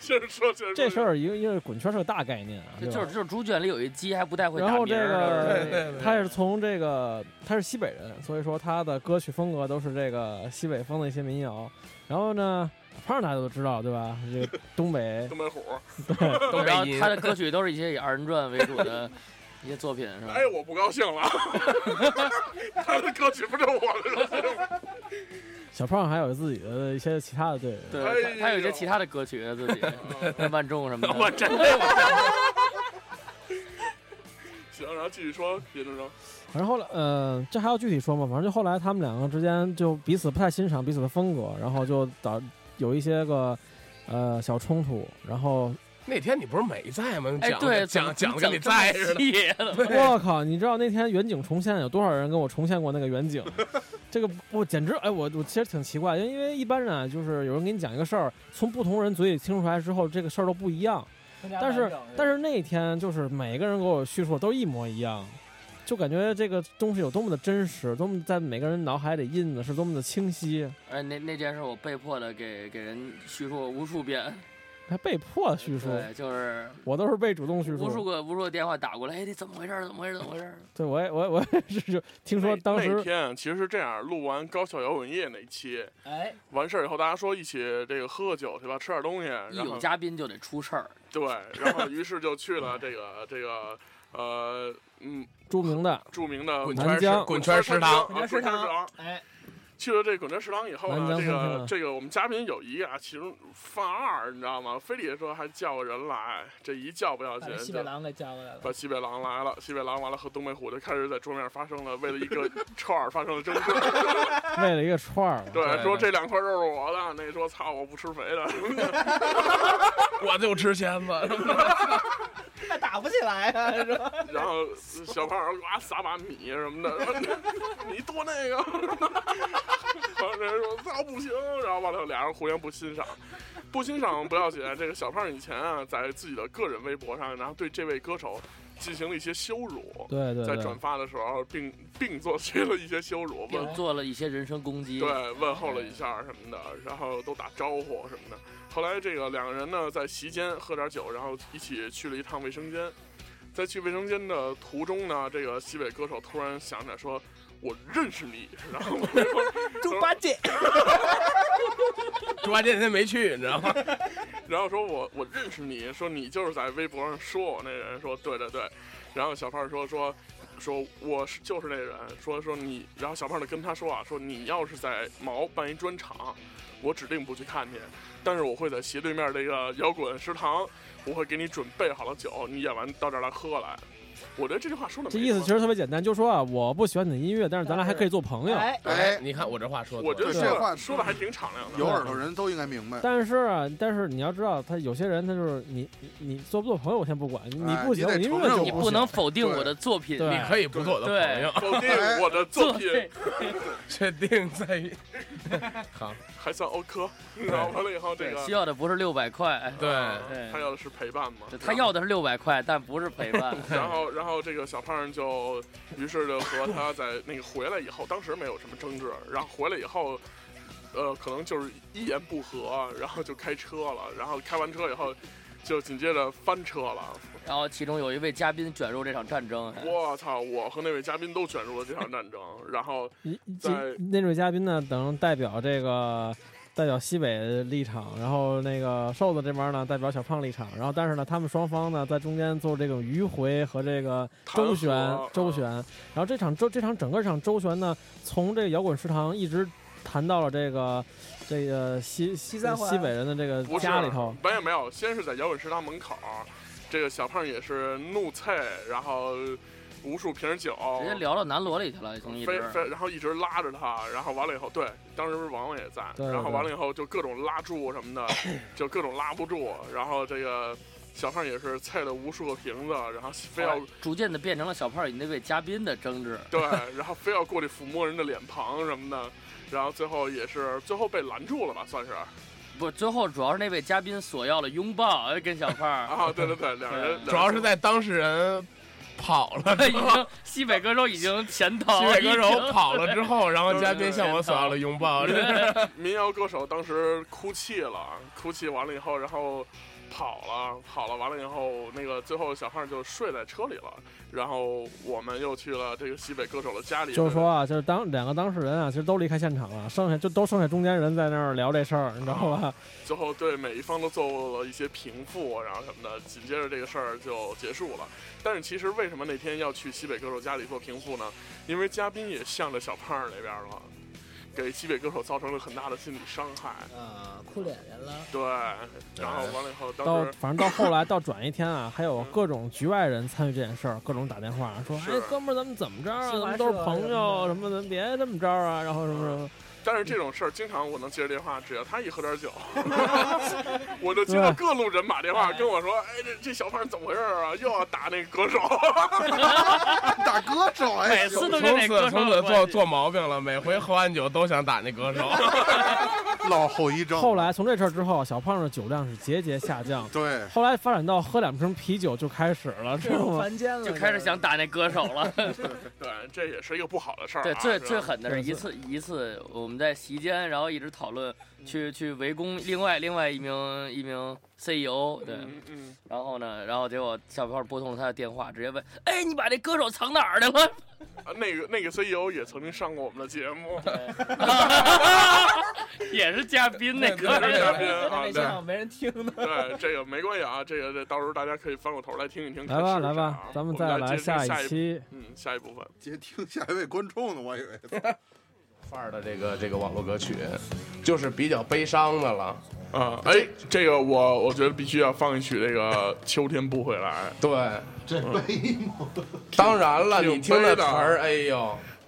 就是说。这事儿，因为因为滚圈是个大概念啊，就是就是猪圈里有一鸡，还不太会打然后这个对对对他是从这个他是西北人，所以说他的歌曲风格都是这个西北风的一些民谣。然后呢，胖大家都知道对吧？这个东北 东北虎，东然后北音他的歌曲都是一些以二人转为主的一些作品，是吧？哎，我不高兴了。他的歌曲不是我的歌？小胖还有自己的一些其他的队，对，哎呦他他有一些其他的歌曲自己，像万众什么的。我真的。行，然后继续说，叶先生。反正后来，呃，这还要具体说吗？反正就后来他们两个之间就彼此不太欣赏彼此的风格，然后就导有一些个呃小冲突，然后那天你不是没在吗？讲哎对讲讲跟你在似的。我靠！你知道那天远景重现有多少人跟我重现过那个远景？这个我简直哎，我我其实挺奇怪，因为因为一般人啊，就是有人给你讲一个事儿，从不同人嘴里听出来之后，这个事儿都不一样。但是但是那天就是每个人给我叙述都一模一样，就感觉这个东西有多么的真实，多么在每个人脑海里印的是多么的清晰，哎，那那件事我被迫的给给人叙述无数遍，还被迫叙述，对，就是我都是被主动叙述。无数个无数个电话打过来，哎，这怎么回事？怎么回事？怎么回事？对我也我也我也是就听说当天其实是这样，录完高校摇滚夜那期，哎，完事儿以后，大家说一起这个喝个酒去吧，吃点东西，一有然后嘉宾就得出事儿，对，然后于是就去了这个这个呃嗯著名的著名的滚圈滚圈食堂，滚圈食堂，哎，去了这滚车食堂以后呢，这个这个我们嘉宾有一个啊，其中犯二，你知道吗？非得说还叫个人来，这一叫不要紧把，西北狼给叫过来了。把西北狼来了，西北狼完了和东北虎就开始在桌面发生了为了一个 串儿发生了争 执。为了一个串儿，对，说这两块肉是我的，那说操我不吃肥的。我就吃签子。那打不起来啊，是吧？然后小胖儿哇撒把米什么的，你多那个。然后人说操不行，然后完了俩人互相不欣赏，不欣赏不要紧，这个小胖以前啊在自己的个人微博上，然后对这位歌手进行了一些羞辱。对对对在转，发的时候，并并做出了一些羞辱，问并做了一些人身攻击。对问候了一下什么的，然后都打招呼什么的。后来这个两个人呢在席间喝点酒，然后一起去了一趟卫生间。在去卫生间的途中呢，这个西北歌手突然想起来说：“我认识你。”然后我说猪八戒，猪八戒那天没去，你知道吗？然后说我我认识你，说你就是在微博上说我那人，说对对对，然后小胖说说说我是就是那人，说说你，然后小胖就跟他说啊，说你要是在毛办一专场，我指定不去看你，但是我会在斜对面这个摇滚食堂，我会给你准备好了酒，你演完到这儿来喝来。我觉得这句话说的这意思其实特别简单，就是说啊，我不喜欢你的音乐，但是咱俩还可以做朋友。哎，哎，你看我这话说的，我觉得这话说的还挺敞亮的。有耳朵人都应该明白。但是啊，但是你要知道，他有些人他就是你你你做不做朋友我先不管，你不喜欢我音你不能否定我的作品，你可以不做我的朋友，否定我的作品。确定在于。好，还算 OK，然后完了以后这，个需要的不是六百块，对。对。他要的是陪伴嘛，他要的是六百块，但不是陪伴。然后，然后这个小胖就，于是就和他在那个回来以后，当时没有什么争执，然后回来以后，呃，可能就是一言不合，然后就开车了，然后开完车以后，就紧接着翻车了。然后其中有一位嘉宾卷入这场战争，我操！我和那位嘉宾都卷入了这场战争，然后一在那位嘉宾呢，等代表这个代表西北立场，然后那个瘦子这边呢代表小胖立场，然后但是呢，他们双方呢在中间做这种迂回和这个周旋周旋，然后这场周这场整个这场周旋呢，从这个摇滚食堂一直谈到了这个这个西西三西北人的这个家里头，没有没有，先是在摇滚食堂门口，这个小胖也是怒啐，然后无数瓶酒，直接聊到南锣里去了，从一直。非非，然后一直拉着他，然后完了以后，对，当时不是王王也在，对对然后完了以后就各种拉住什么的，就各种拉不住，然后这个小胖也是啐了无数个瓶子，然后非要逐渐的变成了小胖与那位嘉宾的争执。对，然后非要过去抚摸人的脸庞什么的，然后最后也是最后被拦住了吧，算是不，最后主要是那位嘉宾索要了拥抱，跟小胖。啊，对对对，两人主要是在当事人跑了已经西北歌手已经潜逃，西北歌手跑了之后，然后嘉宾向我索要了拥抱，民谣歌手当时哭泣了，哭泣完了以后，然后跑了，跑了完了以后，那个最后小胖就睡在车里了，然后我们又去了这个西北歌手的家里，就是说啊，就是当两个当事人啊，其实都离开现场了，剩下就都剩下中间人在那儿聊这事儿，你知道吧？最后对每一方都做了一些平复，然后什么的，紧接着这个事儿就结束了。但是其实为什么那天要去西北歌手家里做平复呢？因为嘉宾也向着小胖那边了，给西北歌手造成了很大的心理伤害。啊，哭脸脸了。对，然后完了以后，到当时反正到后来 到转一天啊，还有各种局外人参与这件事儿，各种打电话说，是哎，哥们儿，咱们怎么着啊？咱们都是朋友什么咱，别这么着啊，然后什么什么。但是这种事儿经常我能接着电话，只要他一喝点酒，我就接到各路人马电话跟我说，哎，这这小胖怎么回事啊？又要打那个歌手。打歌手哎，每次都跟从那歌手此从此做做毛病了，每回喝完酒都想打那歌手。落后遗症。后来从这事儿之后，小胖的酒量是节节下降，对，后来发展到喝两瓶啤酒就开始了，知道吗？凡间了，就开始想打那歌手了。对，这也是一个不好的事儿、啊。对，最最狠的是一次一次我们在席间，然后一直讨论去去围攻另外另外一名一名 CEO，对，嗯嗯，然后呢，然后结果小胖拨通了他的电话，直接问，哎，你把这歌手藏哪儿去了？啊，那个那个 CEO 也曾经上过我们的节目，也是嘉宾那也歌是嘉。宾啊，对那现场没人听呢。对，这个没关系啊，这个这到时候大家可以翻过头来听一听。来吧来吧咱们再来下一期。嗯，下一部分。接听下一位观众呢，我以为。范儿的这个这个网络歌曲，就是比较悲伤的了。啊，哎，这个我我觉得必须要放一曲这个《秋天不回来对，这悲吗？当然了，你听那词儿，哎呦，》，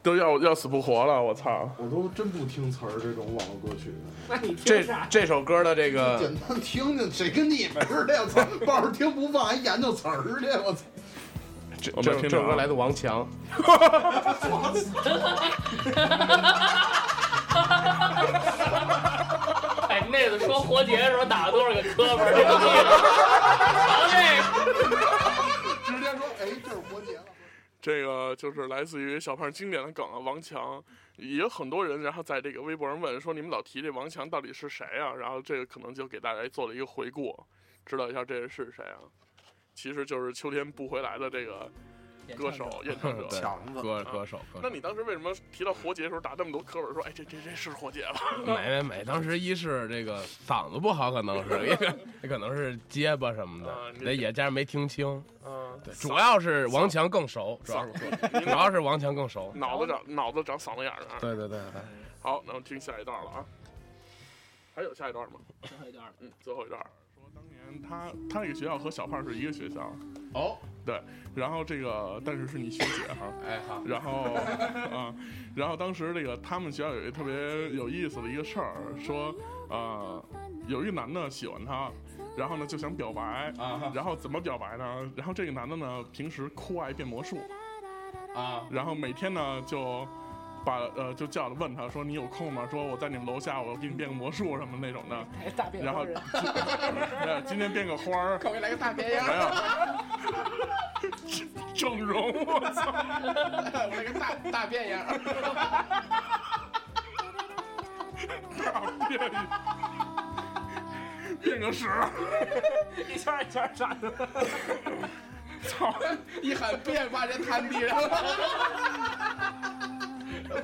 都要要死不活了，我操！我都真不听词儿这种网络歌曲，那你这听啥？这首歌的这个简单听听，谁跟你们似的？我操，抱着听不放，还研究词儿去，我操！这我们听听啊这这首歌来自王强，哎，那次说活结的时候打了多少个磕巴。直接说，哎，这是活结了。这个就是来自于小胖经典的梗啊，王强。也有很多人，然后在这个微博上问说，你们老提这王强到底是谁啊？然后这个可能就给大家做了一个回顾，知道一下这人是谁啊？其实就是秋天不回来的这个歌手、演唱者。强子，歌歌手。那你当时为什么提到活结的时候打这么多磕本？说，哎，这这这是活结吧？没没没，当时一是这个嗓子不好，可能是，也可也可能是结巴什么的，那也加上没听清。嗯，对，主要是王强更熟，主要是主要是王强更熟。脑子长脑子长嗓子眼儿啊。对对对对，好，那我听下一段了啊。还有下一段吗？最后一段嗯，最后一段。他他那个学校和小胖是一个学校。哦，对，然后这个但是是你学姐哈，哎好，然后啊，然后当时这个他们学校有一个特别有意思的一个事儿，说呃有一个男的喜欢她，然后呢就想表白啊，然后怎么表白呢？然后这个男的呢平时酷爱变魔术啊，然后每天呢就。把呃就叫着问他说你有空吗？说我在你们楼下，我给你变个魔术什么那种的。大变然后，对，今天变个花儿，可以来个大变样。整容，我操！我来个大大变样。大变样，变个屎，一圈一圈转的。操！一喊变，把人摊地上了。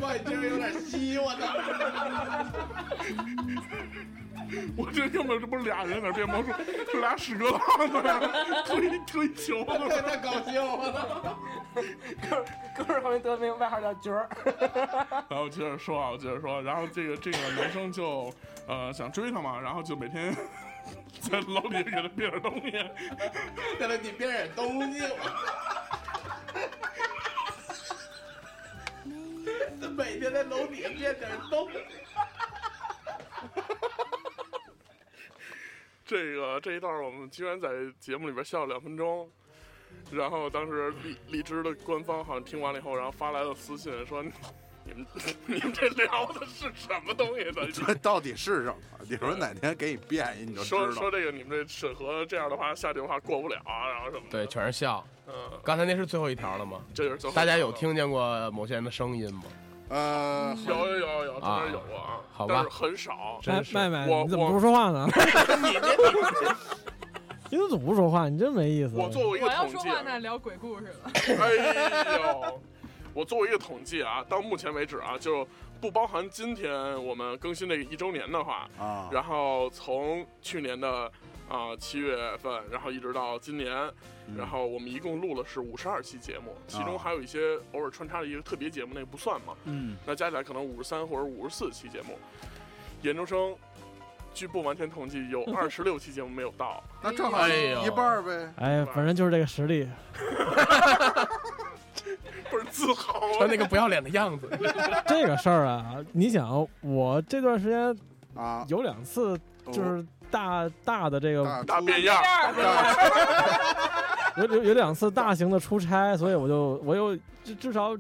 我今儿有点稀，我操！我这根本这不是俩人在那变魔术，是俩屎壳郎在那 推推球，太高兴了！哥哥儿后面得名外号叫角儿。然后接着说啊，我接着说，然后这个这个男生就呃想追她嘛，然后就每天在楼里给她变点东西，在那你变点东西。他每天在楼底下变点东西。这个这一段我们居然在节目里边笑了两分钟，然后当时荔荔枝的官方好像听完了以后，然后发来了私信说：“你们 你们这聊的是什么东西的？这到底是什么？你说哪天给你变一，你就知道。说说这个你们这审核这样的话下去的话过不了啊，然后什么的。对，全是笑。嗯，刚才那是最后一条了吗？这就是最后大家有听见过某些人的声音吗？呃，有有有有，真是有过啊，好吧但是很少。麦麦麦，我你怎么不说话呢？你这 你怎么不说话？你真没意思。我作为一个统计，要说话那聊鬼故事了。哎呦，我作为一个统计啊，到目前为止啊，就不包含今天我们更新这个一周年的话啊，然后从去年的啊七月份，然后一直到今年，然后我们一共录了是五十二期节目，其中啊还有一些偶尔穿插的一个特别节目，那个不算嘛。嗯，那加起来可能五十三或者五十四期节目。研究生，据不完全统计，有 二十六期节目没有到。那正好一半儿呗。哎，反正就是这个实力。不是自豪啊，穿那个不要脸的样子。这个事儿啊，你想，我这段时间啊，有两次就是大大的这个大大变样，有有有两次大型的出差，所以我就我有至至少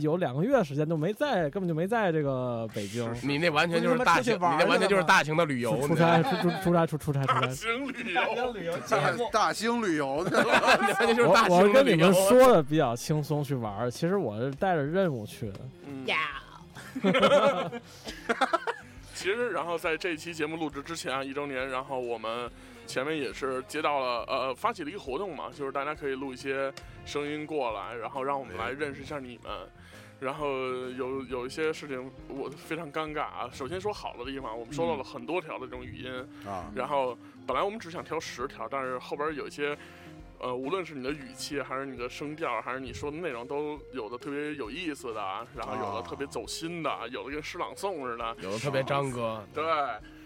有两个月时间都没在，根本就没在这个北京。你那完全就是大型，你 那完全就是大型的旅游。出差出出出差出出差出大差。型旅游，旅游大大兴旅游的，就是大我我型的旅游跟你们。说的比较轻松去玩，其实我是带着任务去的。嗯。呀，其实，然后在这期节目录制之前啊，一周年，然后我们前面也是接到了呃发起了一个活动嘛，就是大家可以录一些声音过来，然后让我们来认识一下你们。然后有有一些事情我非常尴尬啊。首先说好的地方，我们收到了很多条的这种语音，啊，然后本来我们只想挑十条，但是后边有一些，呃，无论是你的语气，还是你的声调，还是你说的内容，都有的特别有意思的，然后有的特别走心的，有的跟诗朗诵似的，有的特别张哥，对，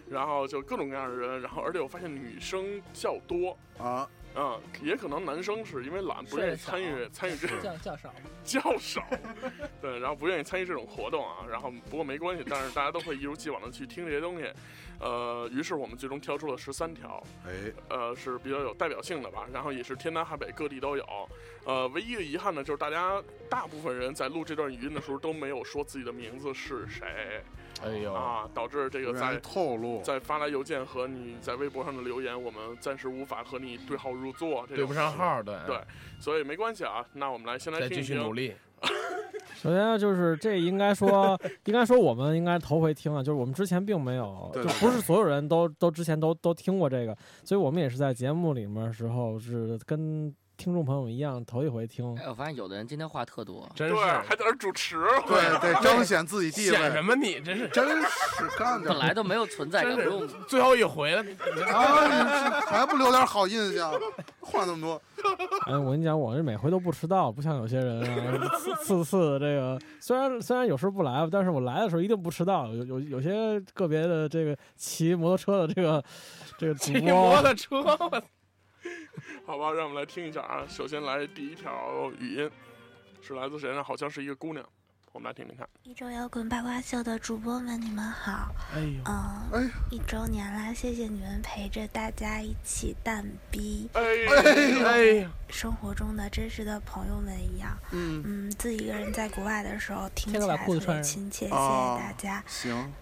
然后就各种各样的人，然后而且我发现女生较多，啊，嗯，也可能男生是因为懒，不愿意参与参与这种较较少。较少，对，然后不愿意参与这种活动啊，然后不过没关系，但是大家都会一如既往的去听这些东西，呃，于是我们最终挑出了十三条，哎，呃，是比较有代表性的吧，然后也是天南海北各地都有，呃，唯一的遗憾呢，就是大家大部分人在录这段语音的时候都没有说自己的名字是谁，哎呦，啊，导致这个在透露，在发来邮件和你在微博上的留言，我们暂时无法和你对号入座，这对不上号，对。对，所以没关系啊，那我们来先来听一听继续努力。首先就是这应该说，应该说我们应该头回听啊，就是我们之前并没有，对就不是所有人都都之前都都听过这个，所以我们也是在节目里面的时候是跟听众朋友们一样头一回听。哎，我发现有的人今天话特多，真是还在那主持，对，对彰显自己地位显什，么你？真是真是干的本来都没有存在感，不用最后一回了，啊，你还不留点好印象？话那么多，哎，我跟你讲，我这每回都不迟到，不像有些人啊，次次次这个虽然虽然有时候不来吧，但是我来的时候一定不迟到。有有有些个别的这个骑摩托车的这个这个主骑摩，托车，我 好吧，让我们来听一下啊。首先来第一条语音，是来自谁呢？好像是一个姑娘，我们来听听看。一周摇滚八卦秀的主播们，你们好。哎呦，嗯，哎一周年啦，谢谢你们陪着大家一起蛋逼，哎哎呀，生活中的真实的朋友们一样。嗯，嗯，自己一个人在国外的时候听起天哥把来特裤子穿上别亲切，谢谢啊大家。行，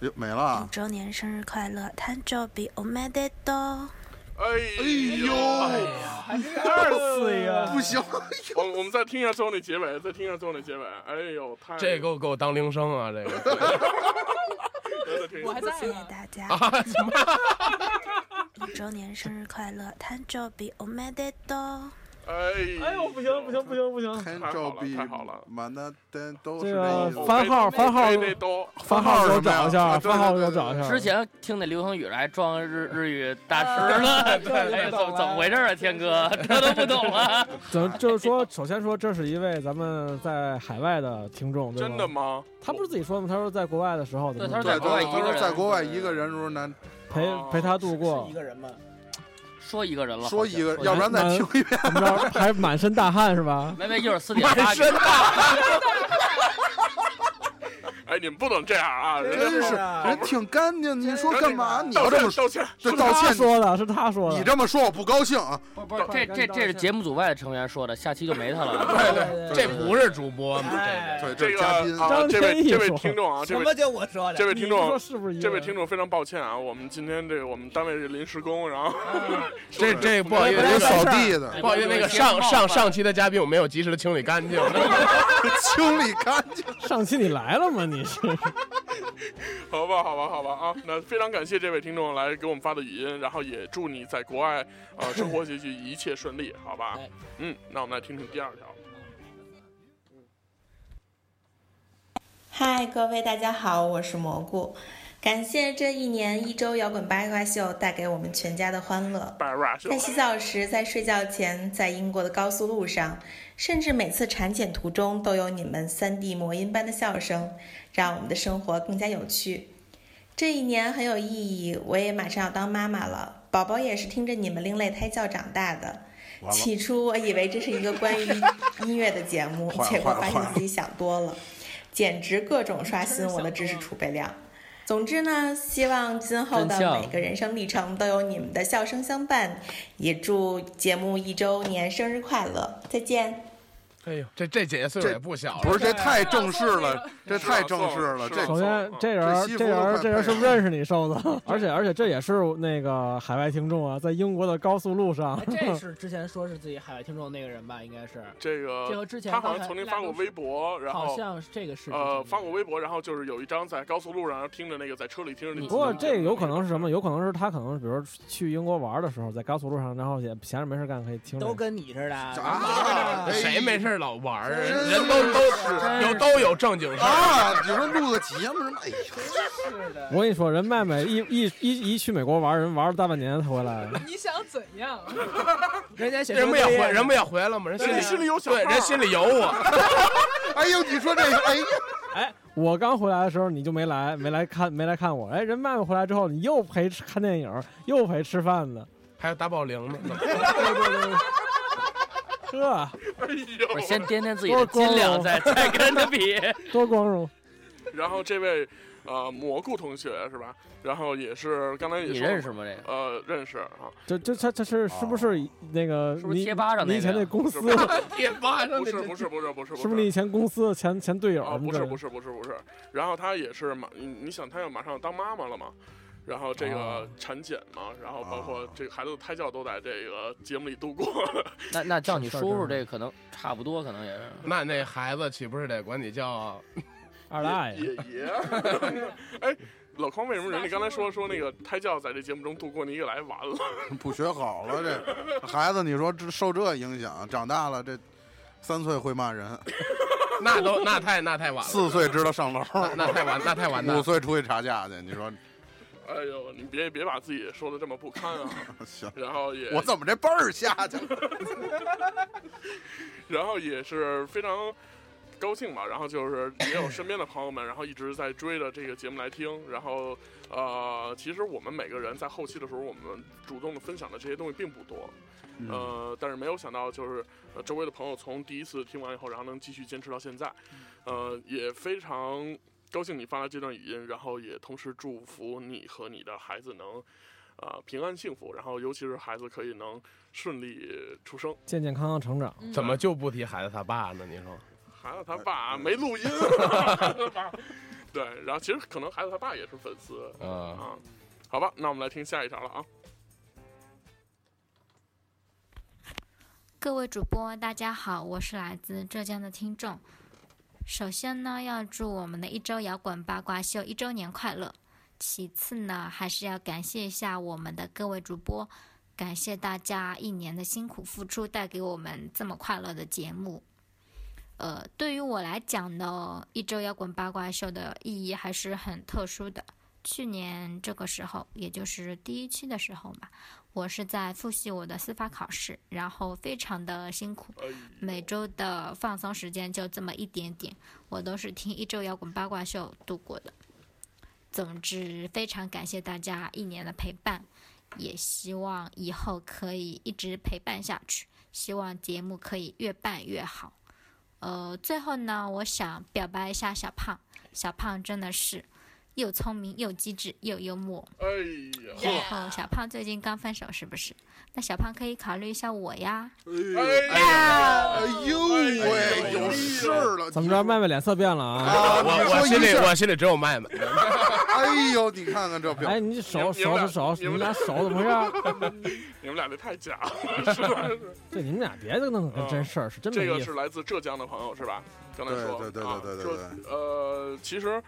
哟没一了，周年生日快乐，誕生日おめでとう。 哎哎呦，还是二次呀，不行，我我们再听一下最后那结尾，再听一下最后那结尾。哎呦，太这给我给我当铃声啊！这个再听一下我还在谢谢呢。大家，啊，怎么？一周年生日快乐，誕生日おめでとう。 哎哎呦，不行不行不行不行！太好了太好了满的灯都这是个这番号番号番号给我找一下，番号给对对我找一下。之前听那流星雨还装日日语大师呢，哎，怎么 怎么回事啊，天哥，这都不懂啊？怎么就是说，首先说这是一位咱们在海外的听众，对吧真的？吗？他不是自己说的吗？他说在国外的时候，对他说在国外一个人在国外一个人时候难陪陪他度过一，个人吗？说一个人了，说一个，好像要不然再听一遍。怎么着还满身大汗是吧？没没，一会儿四点发给你。哎，你们不能这样啊！人真是，啊人挺干净，你说干嘛？你这么歉道歉，是他这道歉，说的，是他说的。你这么说我不高兴啊！不不，这这这是节目组外的成员说的，下期就没他了。对对，这不是主播吗？哎对，这个是嘉宾。啊，张这位这位听众啊，这位什么就我说的？这位听众，是不是这位听众非常抱歉啊，我们今天这个我们单位是临时工，然后这这不好意人思，扫地的，不好意思，那个上上上期的嘉宾我没有及时的清理干净。清理干净。上期你来了吗？你是 好吧，好吧，好吧啊，那非常感谢这位听众来给我们发的语音，然后也祝你在国外呃生活学习一切顺利，好吧 哎？嗯，那我们来听听第二条。嗨，各位大家好，我是蘑菇。感谢这一年一周摇滚八卦秀带给我们全家的欢乐。在洗澡时，在睡觉前，在英国的高速路上，甚至每次产检途中，都有你们三 D 魔音般的笑声，让我们的生活更加有趣。这一年很有意义，我也马上要当妈妈了，宝宝也是听着你们另类胎教长大的。起初我以为这是一个关于音乐的节目，结果发现自己想多了，简直各种刷新我的知识储备量。总之呢，希望今后的每个人生历程都有你们的笑声相伴，也祝节目一周年生日快乐！再见。哎呦，这这姐姐岁数也不小了，不是，这太正式了，这太正式了。这首先这人这人这人是不是认识你瘦子？而且而且这也是那个海外听众啊，在英国的高速路上哎，。这是 之前说是自己海外听众那个人吧？应该是，这个这和之前他好像曾经发过微博，然后好像是这个是呃发过微博，然后就是有一张在高速路上然后听着那个在车里听着那。不过这个有可能是什么？有可能是他可能比如说去英国玩的时候，在高速路上，然后也闲着没事干可以听。都跟你似的啊谁没事老玩儿人都都有都有正经事儿。啊，你说录个节目什么？哎呦，是的我跟你说，人麦麦一一一一去美国玩，人玩了大半年才回来。你想怎样？人家写人不也回，人不不也回来了吗？人心里心里有小对，人心里有我。哎呦，你说这个，哎呀，哎，我刚回来的时候你就没来，没来看，没来看我。哎，人麦麦回来之后，你又陪看电影，又陪吃饭呢。还有打保龄呢。呵，哎呦，不是先掂掂自己的斤两，再再跟他比。多光荣！然后这位呃蘑菇同学是吧？然后也是刚才也你认识吗？这个呃，认识啊。这这他他是是不是那个你是不是贴吧上那你以前那公司不 贴吧上不是不是不是不是是不是你以前公司的前前队友？不是不是不是不是，然后他也是马，你你想他要马上要当妈妈了嘛，然后这个哦产检嘛，然后包括这个孩子的胎教都在这个节目里度过。那那叫你是叔叔，这可能差不多，可能也是。那那孩子岂不是得管你叫？二大爷，爷爷，哎，老匡为什么人家刚才说说那个胎教在这节目中度过，你给来完了？不学好了，这孩子，你说这受这影响，长大了这三岁会骂人，那都那太那太晚了，四岁知道上楼，那那太晚，那太晚了。五岁出去查价去，你说哎呦，你别别把自己说的这么不堪啊！行？然后也我怎么这辈儿下去了？然后也是非常高兴吧。然后就是也有身边的朋友们，然后一直在追着这个节目来听。然后呃，其实我们每个人在后期的时候，我们主动的分享的这些东西并不多。嗯呃，但是没有想到，就是呃周围的朋友从第一次听完以后，然后能继续坚持到现在，呃，也非常高兴你发了这段语音，然后也同时祝福你和你的孩子能呃平安幸福，然后尤其是孩子可以能顺利出生。健健康康成长。怎么就不提孩子他爸呢？你说？孩子他爸没录音，对，然后其实可能孩子他爸也是粉丝啊啊，好吧，那我们来听下一条了啊。各位主播，大家好，我是来自浙江的听众。首先呢，要祝我们的一周摇滚八卦秀一周年快乐。其次呢，还是要感谢一下我们的各位主播，感谢大家一年的辛苦付出，带给我们这么快乐的节目。呃，对于我来讲呢，一周摇滚八卦秀的意义还是很特殊的。去年这个时候，也就是第一期的时候吧，我是在复习我的司法考试，然后非常的辛苦，每周的放松时间就这么一点点，我都是听一周摇滚八卦秀度过的。总之，非常感谢大家一年的陪伴，也希望以后可以一直陪伴下去，希望节目可以越办越好。呃，最后呢，我想表白一下小胖，小胖真的是又聪明又机智又幽默。哎然后小胖最近刚分手，是不是？那小胖可以考虑一下我呀。哎呀，哎呦喂，有事儿了！怎么着，麦麦脸色变了啊？啊我我心里我心里只有麦麦。哎呦，你看看这表，哎，你手手是手，你们俩手怎么回事？你们俩这太假了，是吧？对，你们俩别弄跟真事儿，是真没这个是。来自浙江的朋友是吧？刚才说，对对对啊对对对呃，其实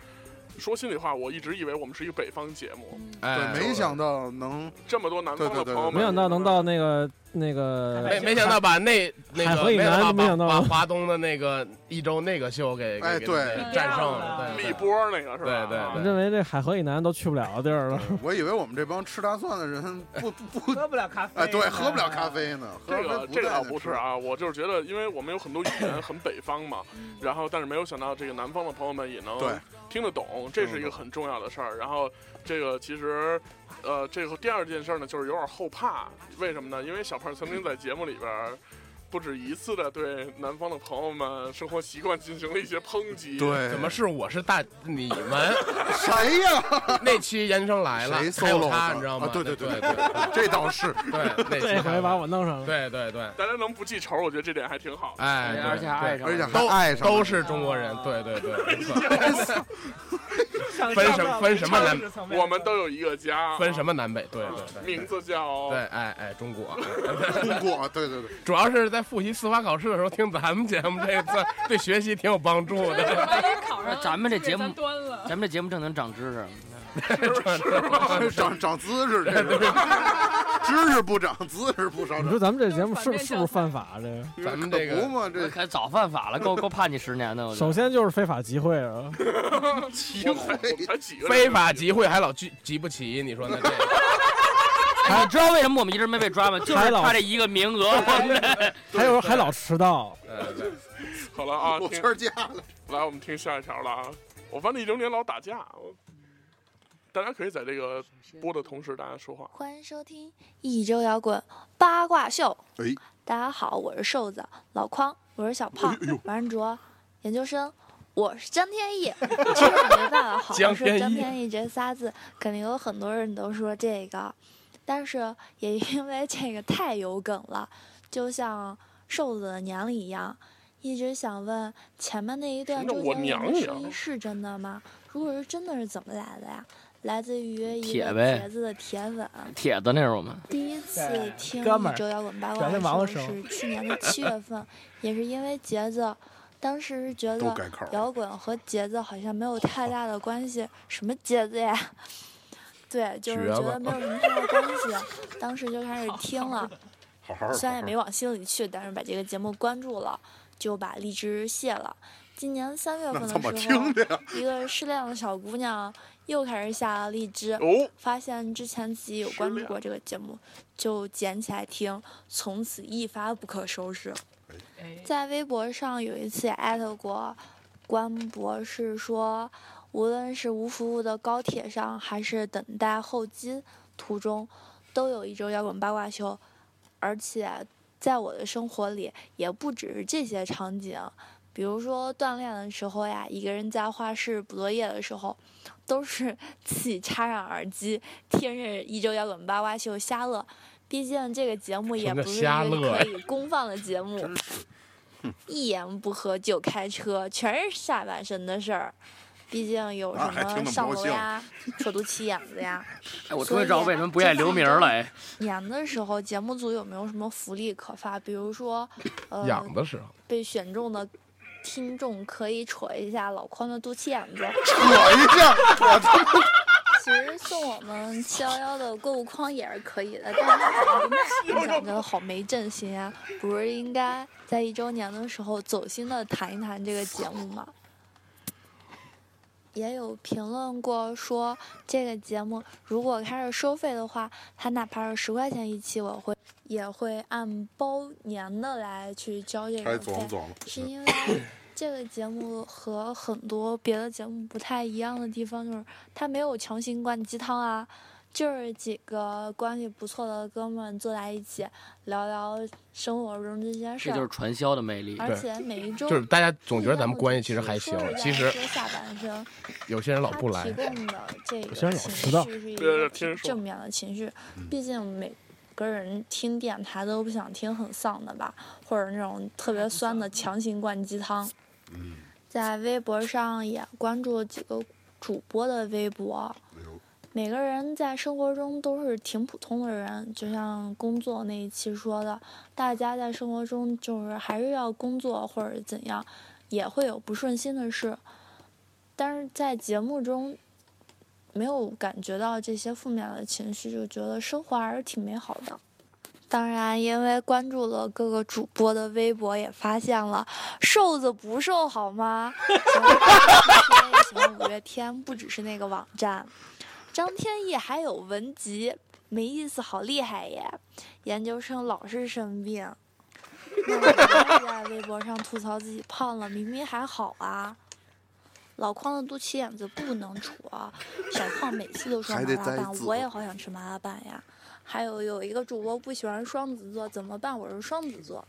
说心里话，我一直以为我们是一个北方节目，哎对，没想到能这么多南方的朋友们，没想到能到那个那个，没没想到把那那个海河以南把没想到把华东的那个一周那个秀给哎对给战胜了，对立波那个是吧？对对我认为这海河以南都去不了的地儿了。我以为我们这帮吃大蒜的人不不不喝不了咖啡。哎，对，喝不了咖啡呢。喝这咖啡个这个倒不是啊，我就是觉得，因为我们有很多语言很北方嘛，然后但是没有想到这个南方的朋友们也能对听得懂，这是一个很重要的事儿。然后这个其实，呃，这个第二件事呢，就是有点后怕，为什么呢？因为小胖曾经在节目里边儿。不止一次的对南方的朋友们生活习惯进行了一些抨击。对怎么是我是大你们 谁呀？那期研究生来了，谁还有 solo 他，的你知道吗啊？对对对对对，这倒是。对，那期这回把我弄上了。对对对，大家能不记仇，我觉得这点还挺好。哎，对而且还爱上而且还都爱上了都是中国人，对对对，没错。分什么分什么南我们都有一个家，分什么南北？对对对，名字叫对，哎哎，中国，中国，对对对，主要是在复习司法考试的时候听咱们节目，这个对对学习挺有帮助的。万一考上，咱们这节目咱端了。咱们这节目正能长知识。长长姿势，这是知识不长，姿势不少长。你说咱们这节目是不是不是犯法？这个咱们这个可不嘛，这还早犯法了，够够判你十年的。首先就是非法集会啊，集会非法集会还老聚集不齐，你说那这你知道为什么我们一直没被抓吗？就是还差这一个名额。我们还有还老迟到。好了啊，我听圈架了。来，我们听下一条了啊！我发现一零年老打架，大家可以在这个播的同时，大家说话。欢迎收听一周摇滚八卦秀。哎，大家好，我是瘦子老匡，我是小胖，王安卓研究生，我是张天翼。其实我没办法好好说张天翼这仨字，肯定有很多人都说这个，但是也因为这个太有梗了，就像瘦子的娘一样。一直想问前面那一段周杰伦的娘声音是真的吗？如果是真的，是怎么来的呀？来自于一个铁呗茄子的铁粉。铁子那是我们。第一次听哥们儿一周摇滚八卦的时候的时候是去年的七月份，也是因为杰子，当时是觉得摇滚和杰子好像没有太大的关系，什么杰子呀？对，就是觉得没有什么太大关系，当时就开始听了，好好虽然也没往心里去，但是把这个节目关注了，就把荔枝卸了。今年三月份的时候？一个失恋的小姑娘又开始下了荔枝，哦，发现之前自己有关注过这个节目，就捡起来听，从此一发不可收拾。在微博上有一次也艾特过关博士说，无论是无服务的高铁上，还是等待候机途中，都有一周摇滚八卦秀，而且在我的生活里也不只是这些场景。比如说锻炼的时候呀，一个人在画室补作业的时候，都是 自己插上耳机听着一周摇滚八卦秀瞎乐。毕竟这个节目也不是一个可以公放的节目，一言不合就开车，全是下半身的事儿。毕竟有什么上楼呀、扯肚脐眼子呀。哎，我终于知道为什么不愿意留名了。哎，演的时候节目组有没有什么福利可发？比如说，呃，养的时候被选中的。听众可以戳一下老匡的肚脐眼子，戳一下，我他妈。其实送我们七幺幺的购物筐也是可以的，但是他讲的好没正形啊！不是应该在一周年的时候走心的谈一谈这个节目吗？也有评论过说，这个节目如果开始收费的话，他哪怕是十块钱一期，我会也会按包年的来去交这个费，是因为。这个节目和很多别的节目不太一样的地方，就是它没有强行灌鸡汤啊，就是几个关系不错的哥们坐在一起聊聊生活中这些事儿。这就是传销的魅力。而且每一周就是大家总觉得咱们关系其实还行，其实下半生有些人老不来。提供的这个情绪是一个正面的情绪，毕竟每个人听电台都不想听很丧的吧，或者那种特别酸的强行灌鸡汤。在微博上也关注了几个主播的微博，每个人在生活中都是挺普通的人，就像工作那一期说的，大家在生活中就是还是要工作或者怎样，也会有不顺心的事，但是在节目中没有感觉到这些负面的情绪，就觉得生活还是挺美好的。当然，因为关注了各个主播的微博，也发现了瘦子不瘦好吗？喜欢五月天不只是那个网站，张天翼还有文集，没意思，好厉害耶！研究生老是生病，那我在微博上吐槽自己胖了，明明还好啊。老匡的肚脐眼子不能戳，小胖每次都说麻辣拌，我也好想吃麻辣拌呀。还有有一个主播不喜欢双子座，怎么办？我是双子座，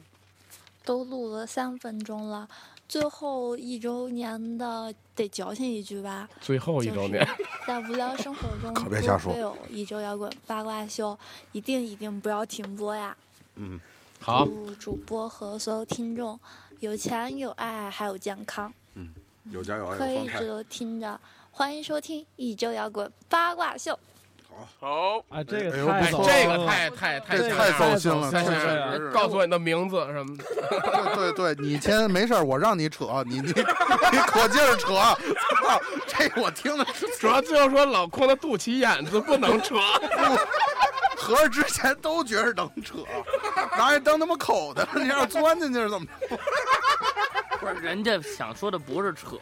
都录了三分钟了，最后一周年的得矫情一句吧。最后一周年，在无聊生活中可别瞎说。有一周摇滚八卦秀，一定一定不要停播呀！嗯，好。祝主播和所有听众有钱有爱还有健康。嗯，有家有爱。可以一直都听着，欢迎收听一周摇滚八卦秀。好，啊，这个太这个太太太太走心了，告诉我你的名字什么的。对对对，你先没事我让你扯，你你 你可劲儿扯。操，这我听的主要最后说老匡的肚脐眼子不能扯。合着之前都觉着能扯，拿人当他妈口的，你要钻进去是怎么着？不是，人家想说的不是扯，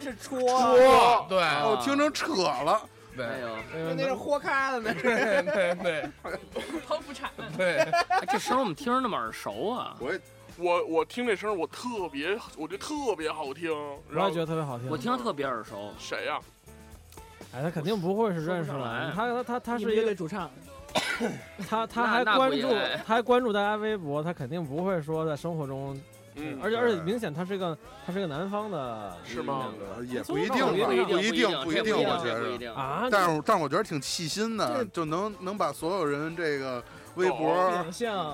是戳。戳，对，我听成扯了。对，那是豁开了，那是对对，剖腹产。对，这声我们听着那么耳熟啊！我我我听这声我特别，我觉得特别好听。我也觉得特别好听。我听着特别耳熟。谁呀？哎，他肯定不会是认识来。他他他他是一个主唱。他他还关注他还关注大家微博，他肯定不会说在生活中。嗯，而且而且明显他是一个他是一个南方的，是吗？也不一定，不一定，不一定，不一定，我觉得啊。但是但是我觉得挺细心的，就能能把所有人这个 微博，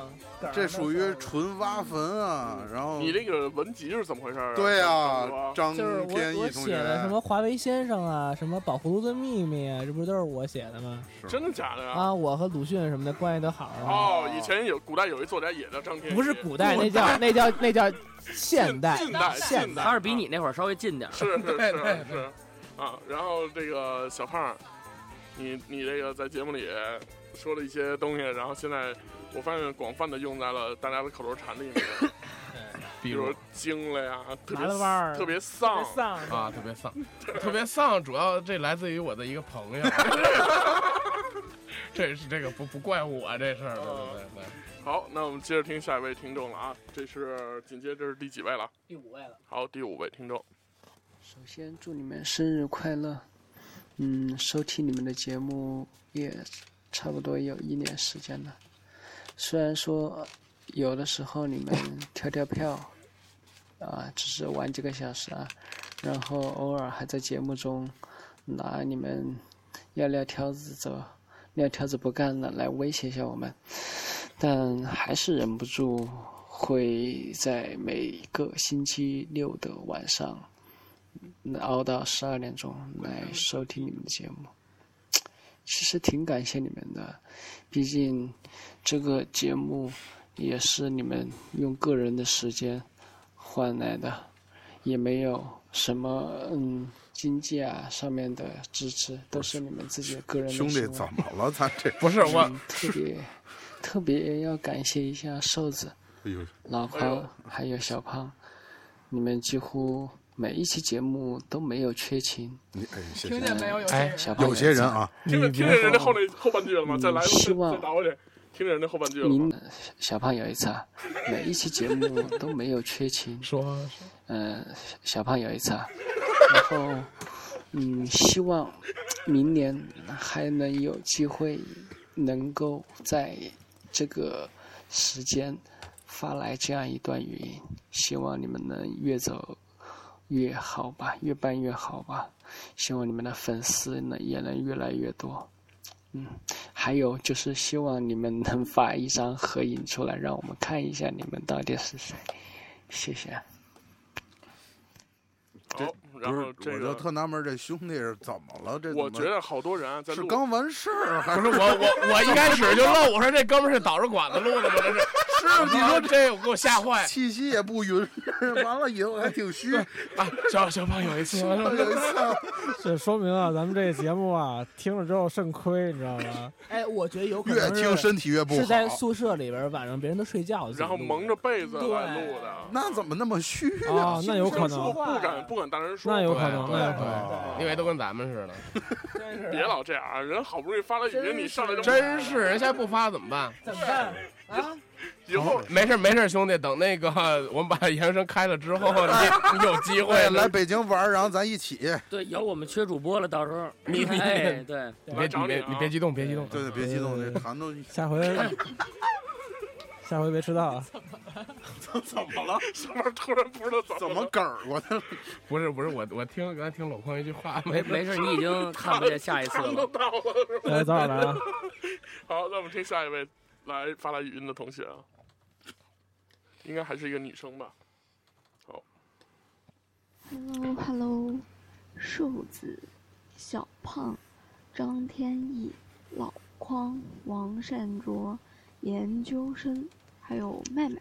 这属于纯挖坟啊。然后你这个文集是怎么回事啊？对啊，张天翼同学写的什么华为先生啊，什么宝葫芦的秘密啊，这不都是我写的吗？真的假的呀？啊，我和鲁迅什么的关系都好。哦，以前有古代有一作家也叫张天翼，不是古代，那叫 那叫那叫。现代，近代，现代，他是比你那会儿稍微近点是是是是，啊，然后这个小胖，你你这个在节目里说了一些东西，然后现在我发现广泛的用在了大家的口头禅里面，比如惊了呀，特别特别丧啊，特别丧，特别丧，主要这来自于我的一个朋友，这是这个不不怪我这事儿，对对对对。好，那我们接着听下一位听众了啊，这是紧接着是第几位了？第五位了。好，第五位听众。首先祝你们生日快乐。嗯，收听你们的节目也差不多有一年时间了。虽然说有的时候你们 跳跳票，啊，只是玩几个小时啊，然后偶尔还在节目中拿你们要撂挑子走，撂挑子不干了来威胁一下我们，但还是忍不住会在每个星期六的晚上。熬到十二点钟来收听你们的节目，其实挺感谢你们的，毕竟这个节目也是你们用个人的时间换来的，也没有什么嗯经济啊上面的支持，都是你们自己个人的。兄弟，怎么了？咱这 不是 我特别特别要感谢一下瘦子、老匡还有小胖，你们几乎。每一期节目都没有缺勤，你哎，听见没有？有哎，有些人啊，听着听见人家后那后半句了吗？再来，希望再打过去，听着人家后半句了。吗小胖有一次啊，每一期节目都没有缺勤。说，嗯，小胖有一次啊，然后嗯，希望明年还能有机会，能够在这个时间发来这样一段语音，希望你们能越走。越好吧，越办越好吧，希望你们的粉丝呢也能越来越多。嗯，还有就是希望你们能发一张合影出来，让我们看一下你们到底是谁。谢谢。好，然后这我就特纳闷，这兄弟是怎么了？这我觉得好多人是刚完事儿，还不是我我我一开始就愣，我说这哥们是导着管子录的吗？这是。是，你说这我给我吓坏，气息也不匀，完了以后还挺虚 啊。小小胖有一次，有一次，这说明啊，咱们这个节目啊，听了之后肾亏，你知道吗？哎，我觉得有可能越听身体越不好。是在宿舍里边，晚上别人都睡觉，然后蒙着被子来录的。那怎么那么虚啊？那有可能，不敢不敢大声说。那有可能，那有可能，因为都跟咱们似的。别老这样，人好不容易发了语音，你上来就真是人现在不发怎么办？怎么办啊？以后没事没事，兄弟，等那个我们把研究生开了之后，你 你有机会来北京玩，然后咱一起。对，有我们缺主播了，到时候 你你对，你别你别你别激动，别激动，对对，别激动，这谈都下回下回别迟到啊！怎么了？上面突然不知道怎么梗儿过去了？不是不是，我我听刚才听老匡一句话，没没事，你已经看不见下一次了。到了，来，早点来啊！好，那我们听下一位来发来语音的同学啊。应该还是一个女生吧。好。Hello，Hello，瘦子、小胖、张天翼、老匡、王善卓、研究生，还有麦麦。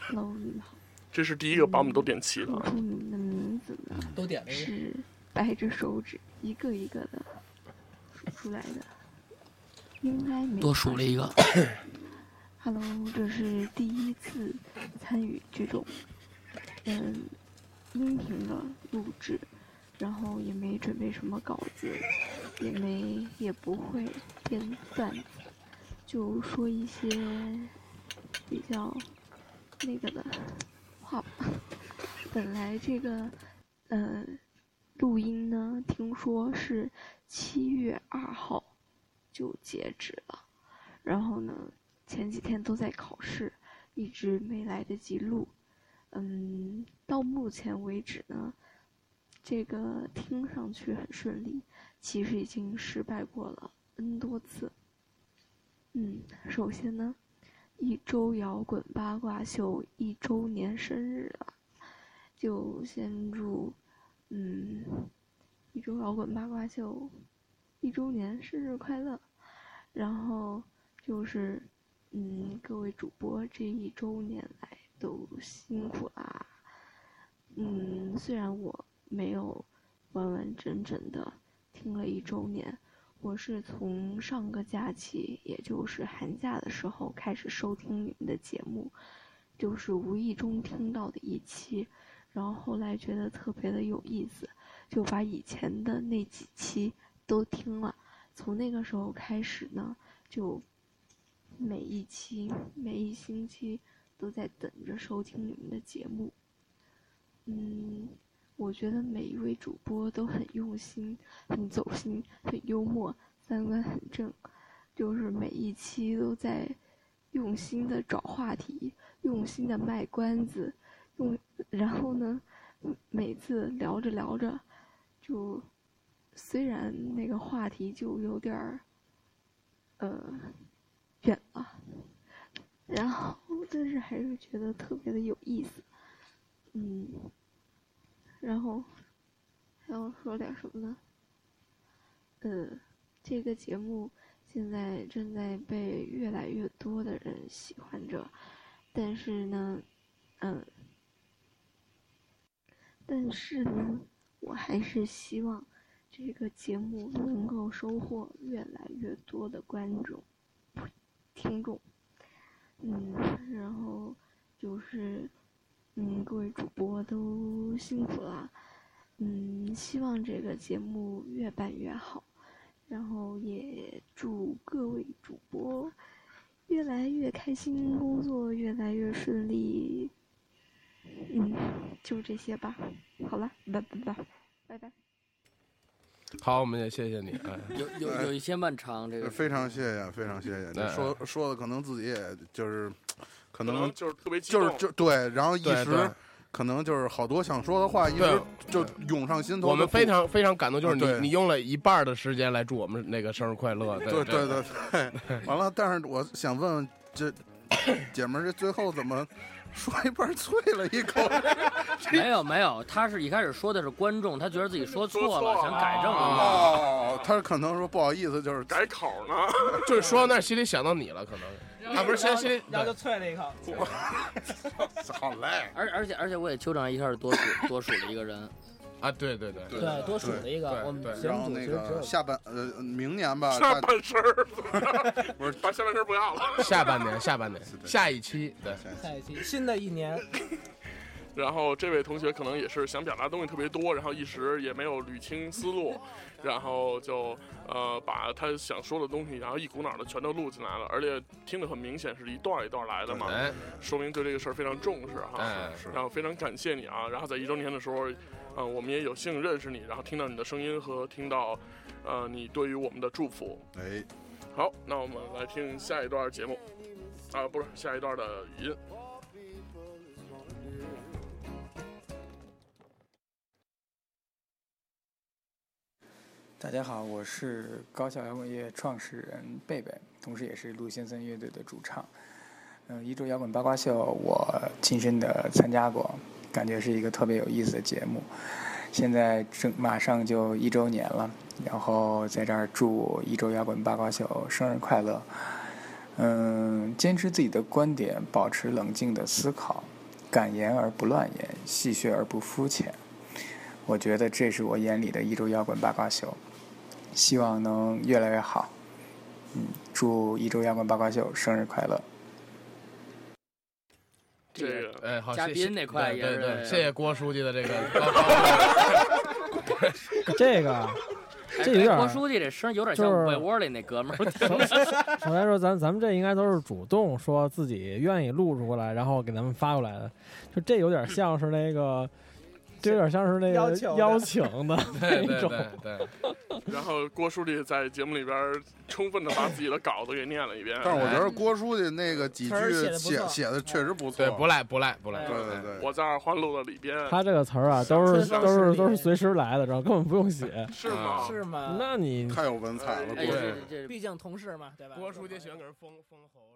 Hello，你们好。这是第一个把我们都点齐了。说出你们的名字呢？都点了。是掰着手指一个一个的数出来的。应该没。多数了一个。Hello，这是第一次参与这种嗯音频的录制，然后也没准备什么稿子，也没也不会编段子，就说一些比较那个的话。本来这个呃录音呢，听说是七月二号就截止了，然后呢。前几天都在考试，一直没来得及录。嗯，到目前为止呢，这个听上去很顺利，其实已经失败过了 N 多次。嗯，首先呢，一周摇滚八卦秀一周年生日了，就先祝嗯一周摇滚八卦秀一周年生日快乐，然后就是。嗯，各位主播这一周年来都辛苦啦。嗯，虽然我没有完完整整的听了一周年，我是从上个假期，也就是寒假的时候开始收听你们的节目，就是无意中听到的一期，然后后来觉得特别的有意思，就把以前的那几期都听了。从那个时候开始呢，就。每一期、每一星期都在等着收听你们的节目。嗯，我觉得每一位主播都很用心、很走心、很幽默，三观很正，就是每一期都在用心的找话题，用心的卖关子，用然后呢，每次聊着聊着，就虽然那个话题就有点儿，呃，远了，然后但是还是觉得特别的有意思，嗯，然后还要说点什么呢？呃，这个节目现在正在被越来越多的人喜欢着，但是呢，嗯，但是呢，我还是希望这个节目能够收获越来越多的观众、听众。嗯，然后就是，嗯，各位主播都辛苦了。嗯，希望这个节目越办越好，然后也祝各位主播越来越开心，工作越来越顺利。嗯，就这些吧。好了，拜拜拜拜拜。好，我们也谢谢你。哎，有有有一些漫长，这个非常谢谢，非常谢谢。说说的可能自己也就是，可可能能就是特别激就是就对，然后一对对时可能就是好多想说的话，一对时就涌上心头。我们非常非常感动，就是啊对你你用了一半的时间来祝我们那个生日快乐。对对对对，完了，但是我想问问这 姐们儿，这最后怎么说一半啐了一口？没有没有，他是一开始说的是观众，他觉得自己说错了，想改正。哦，他可能说不好意思，就是改口呢，就是说到那儿心里想到你了，可能。啊，不是，先心里然后就啐了一口。好嘞。而而且而且我也纠正一下，是多数多数的一个人。啊，对对对对多数的一个我们节然后那目组其实只有个下半呃明年吧，下大半身儿，不是把下半身儿不要了，下半年，下半年，下一期，对，下一期新的一年，然后这位同学可能也是想表达东西特别多，然后一时也没有捋清思路，然后就呃把他想说的东西，然后一股脑的全都录进来了，而且听得很明显是一段一段来的嘛哎，说明对这个事儿非常重视哈。然后非常感谢你啊，然后在一周年的时候，嗯、我们也有幸认识你，然后听到你的声音和听到呃你对于我们的祝福。哎，好，那我们来听下一段节目，啊，不是下一段的语音。大家好，我是高校摇滚乐创始人贝贝，同时也是陆先生乐队的主唱。嗯、一周摇滚八卦秀我亲身的参加过，感觉是一个特别有意思的节目。现在正马上就一周年了，然后在这儿祝一周摇滚八卦秀生日快乐。嗯，坚持自己的观点，保持冷静的思考，敢言而不乱言，戏谑而不肤浅。我觉得这是我眼里的一周摇滚八卦秀，希望能越来越好。嗯，祝一周摇滚八卦秀生日快乐！这个哎，好，嘉谢谢宾那块对也是对对，谢谢郭书记的这个 高 这个这有点郭书记这声儿有点像就是被窝里那哥们儿。首先说，咱咱们这应该都是主动说自己愿意录出来，然后给咱们发过来的。就这有点像是那个，这有点像是那个邀请的 对对那种。对对，然后郭书记在节目里边充分的把自己的稿子给念了一遍。但是我觉得郭书记那个几句写写的确实不错，对不赖不赖不赖对对对，我在二环路的里边。他这个词儿啊，都是都是都是随时来的，知道根本不用写。是吗？是吗？那你太有文采了，哎郭书这这毕竟同事嘛，对吧？郭书记喜欢给人封封喉。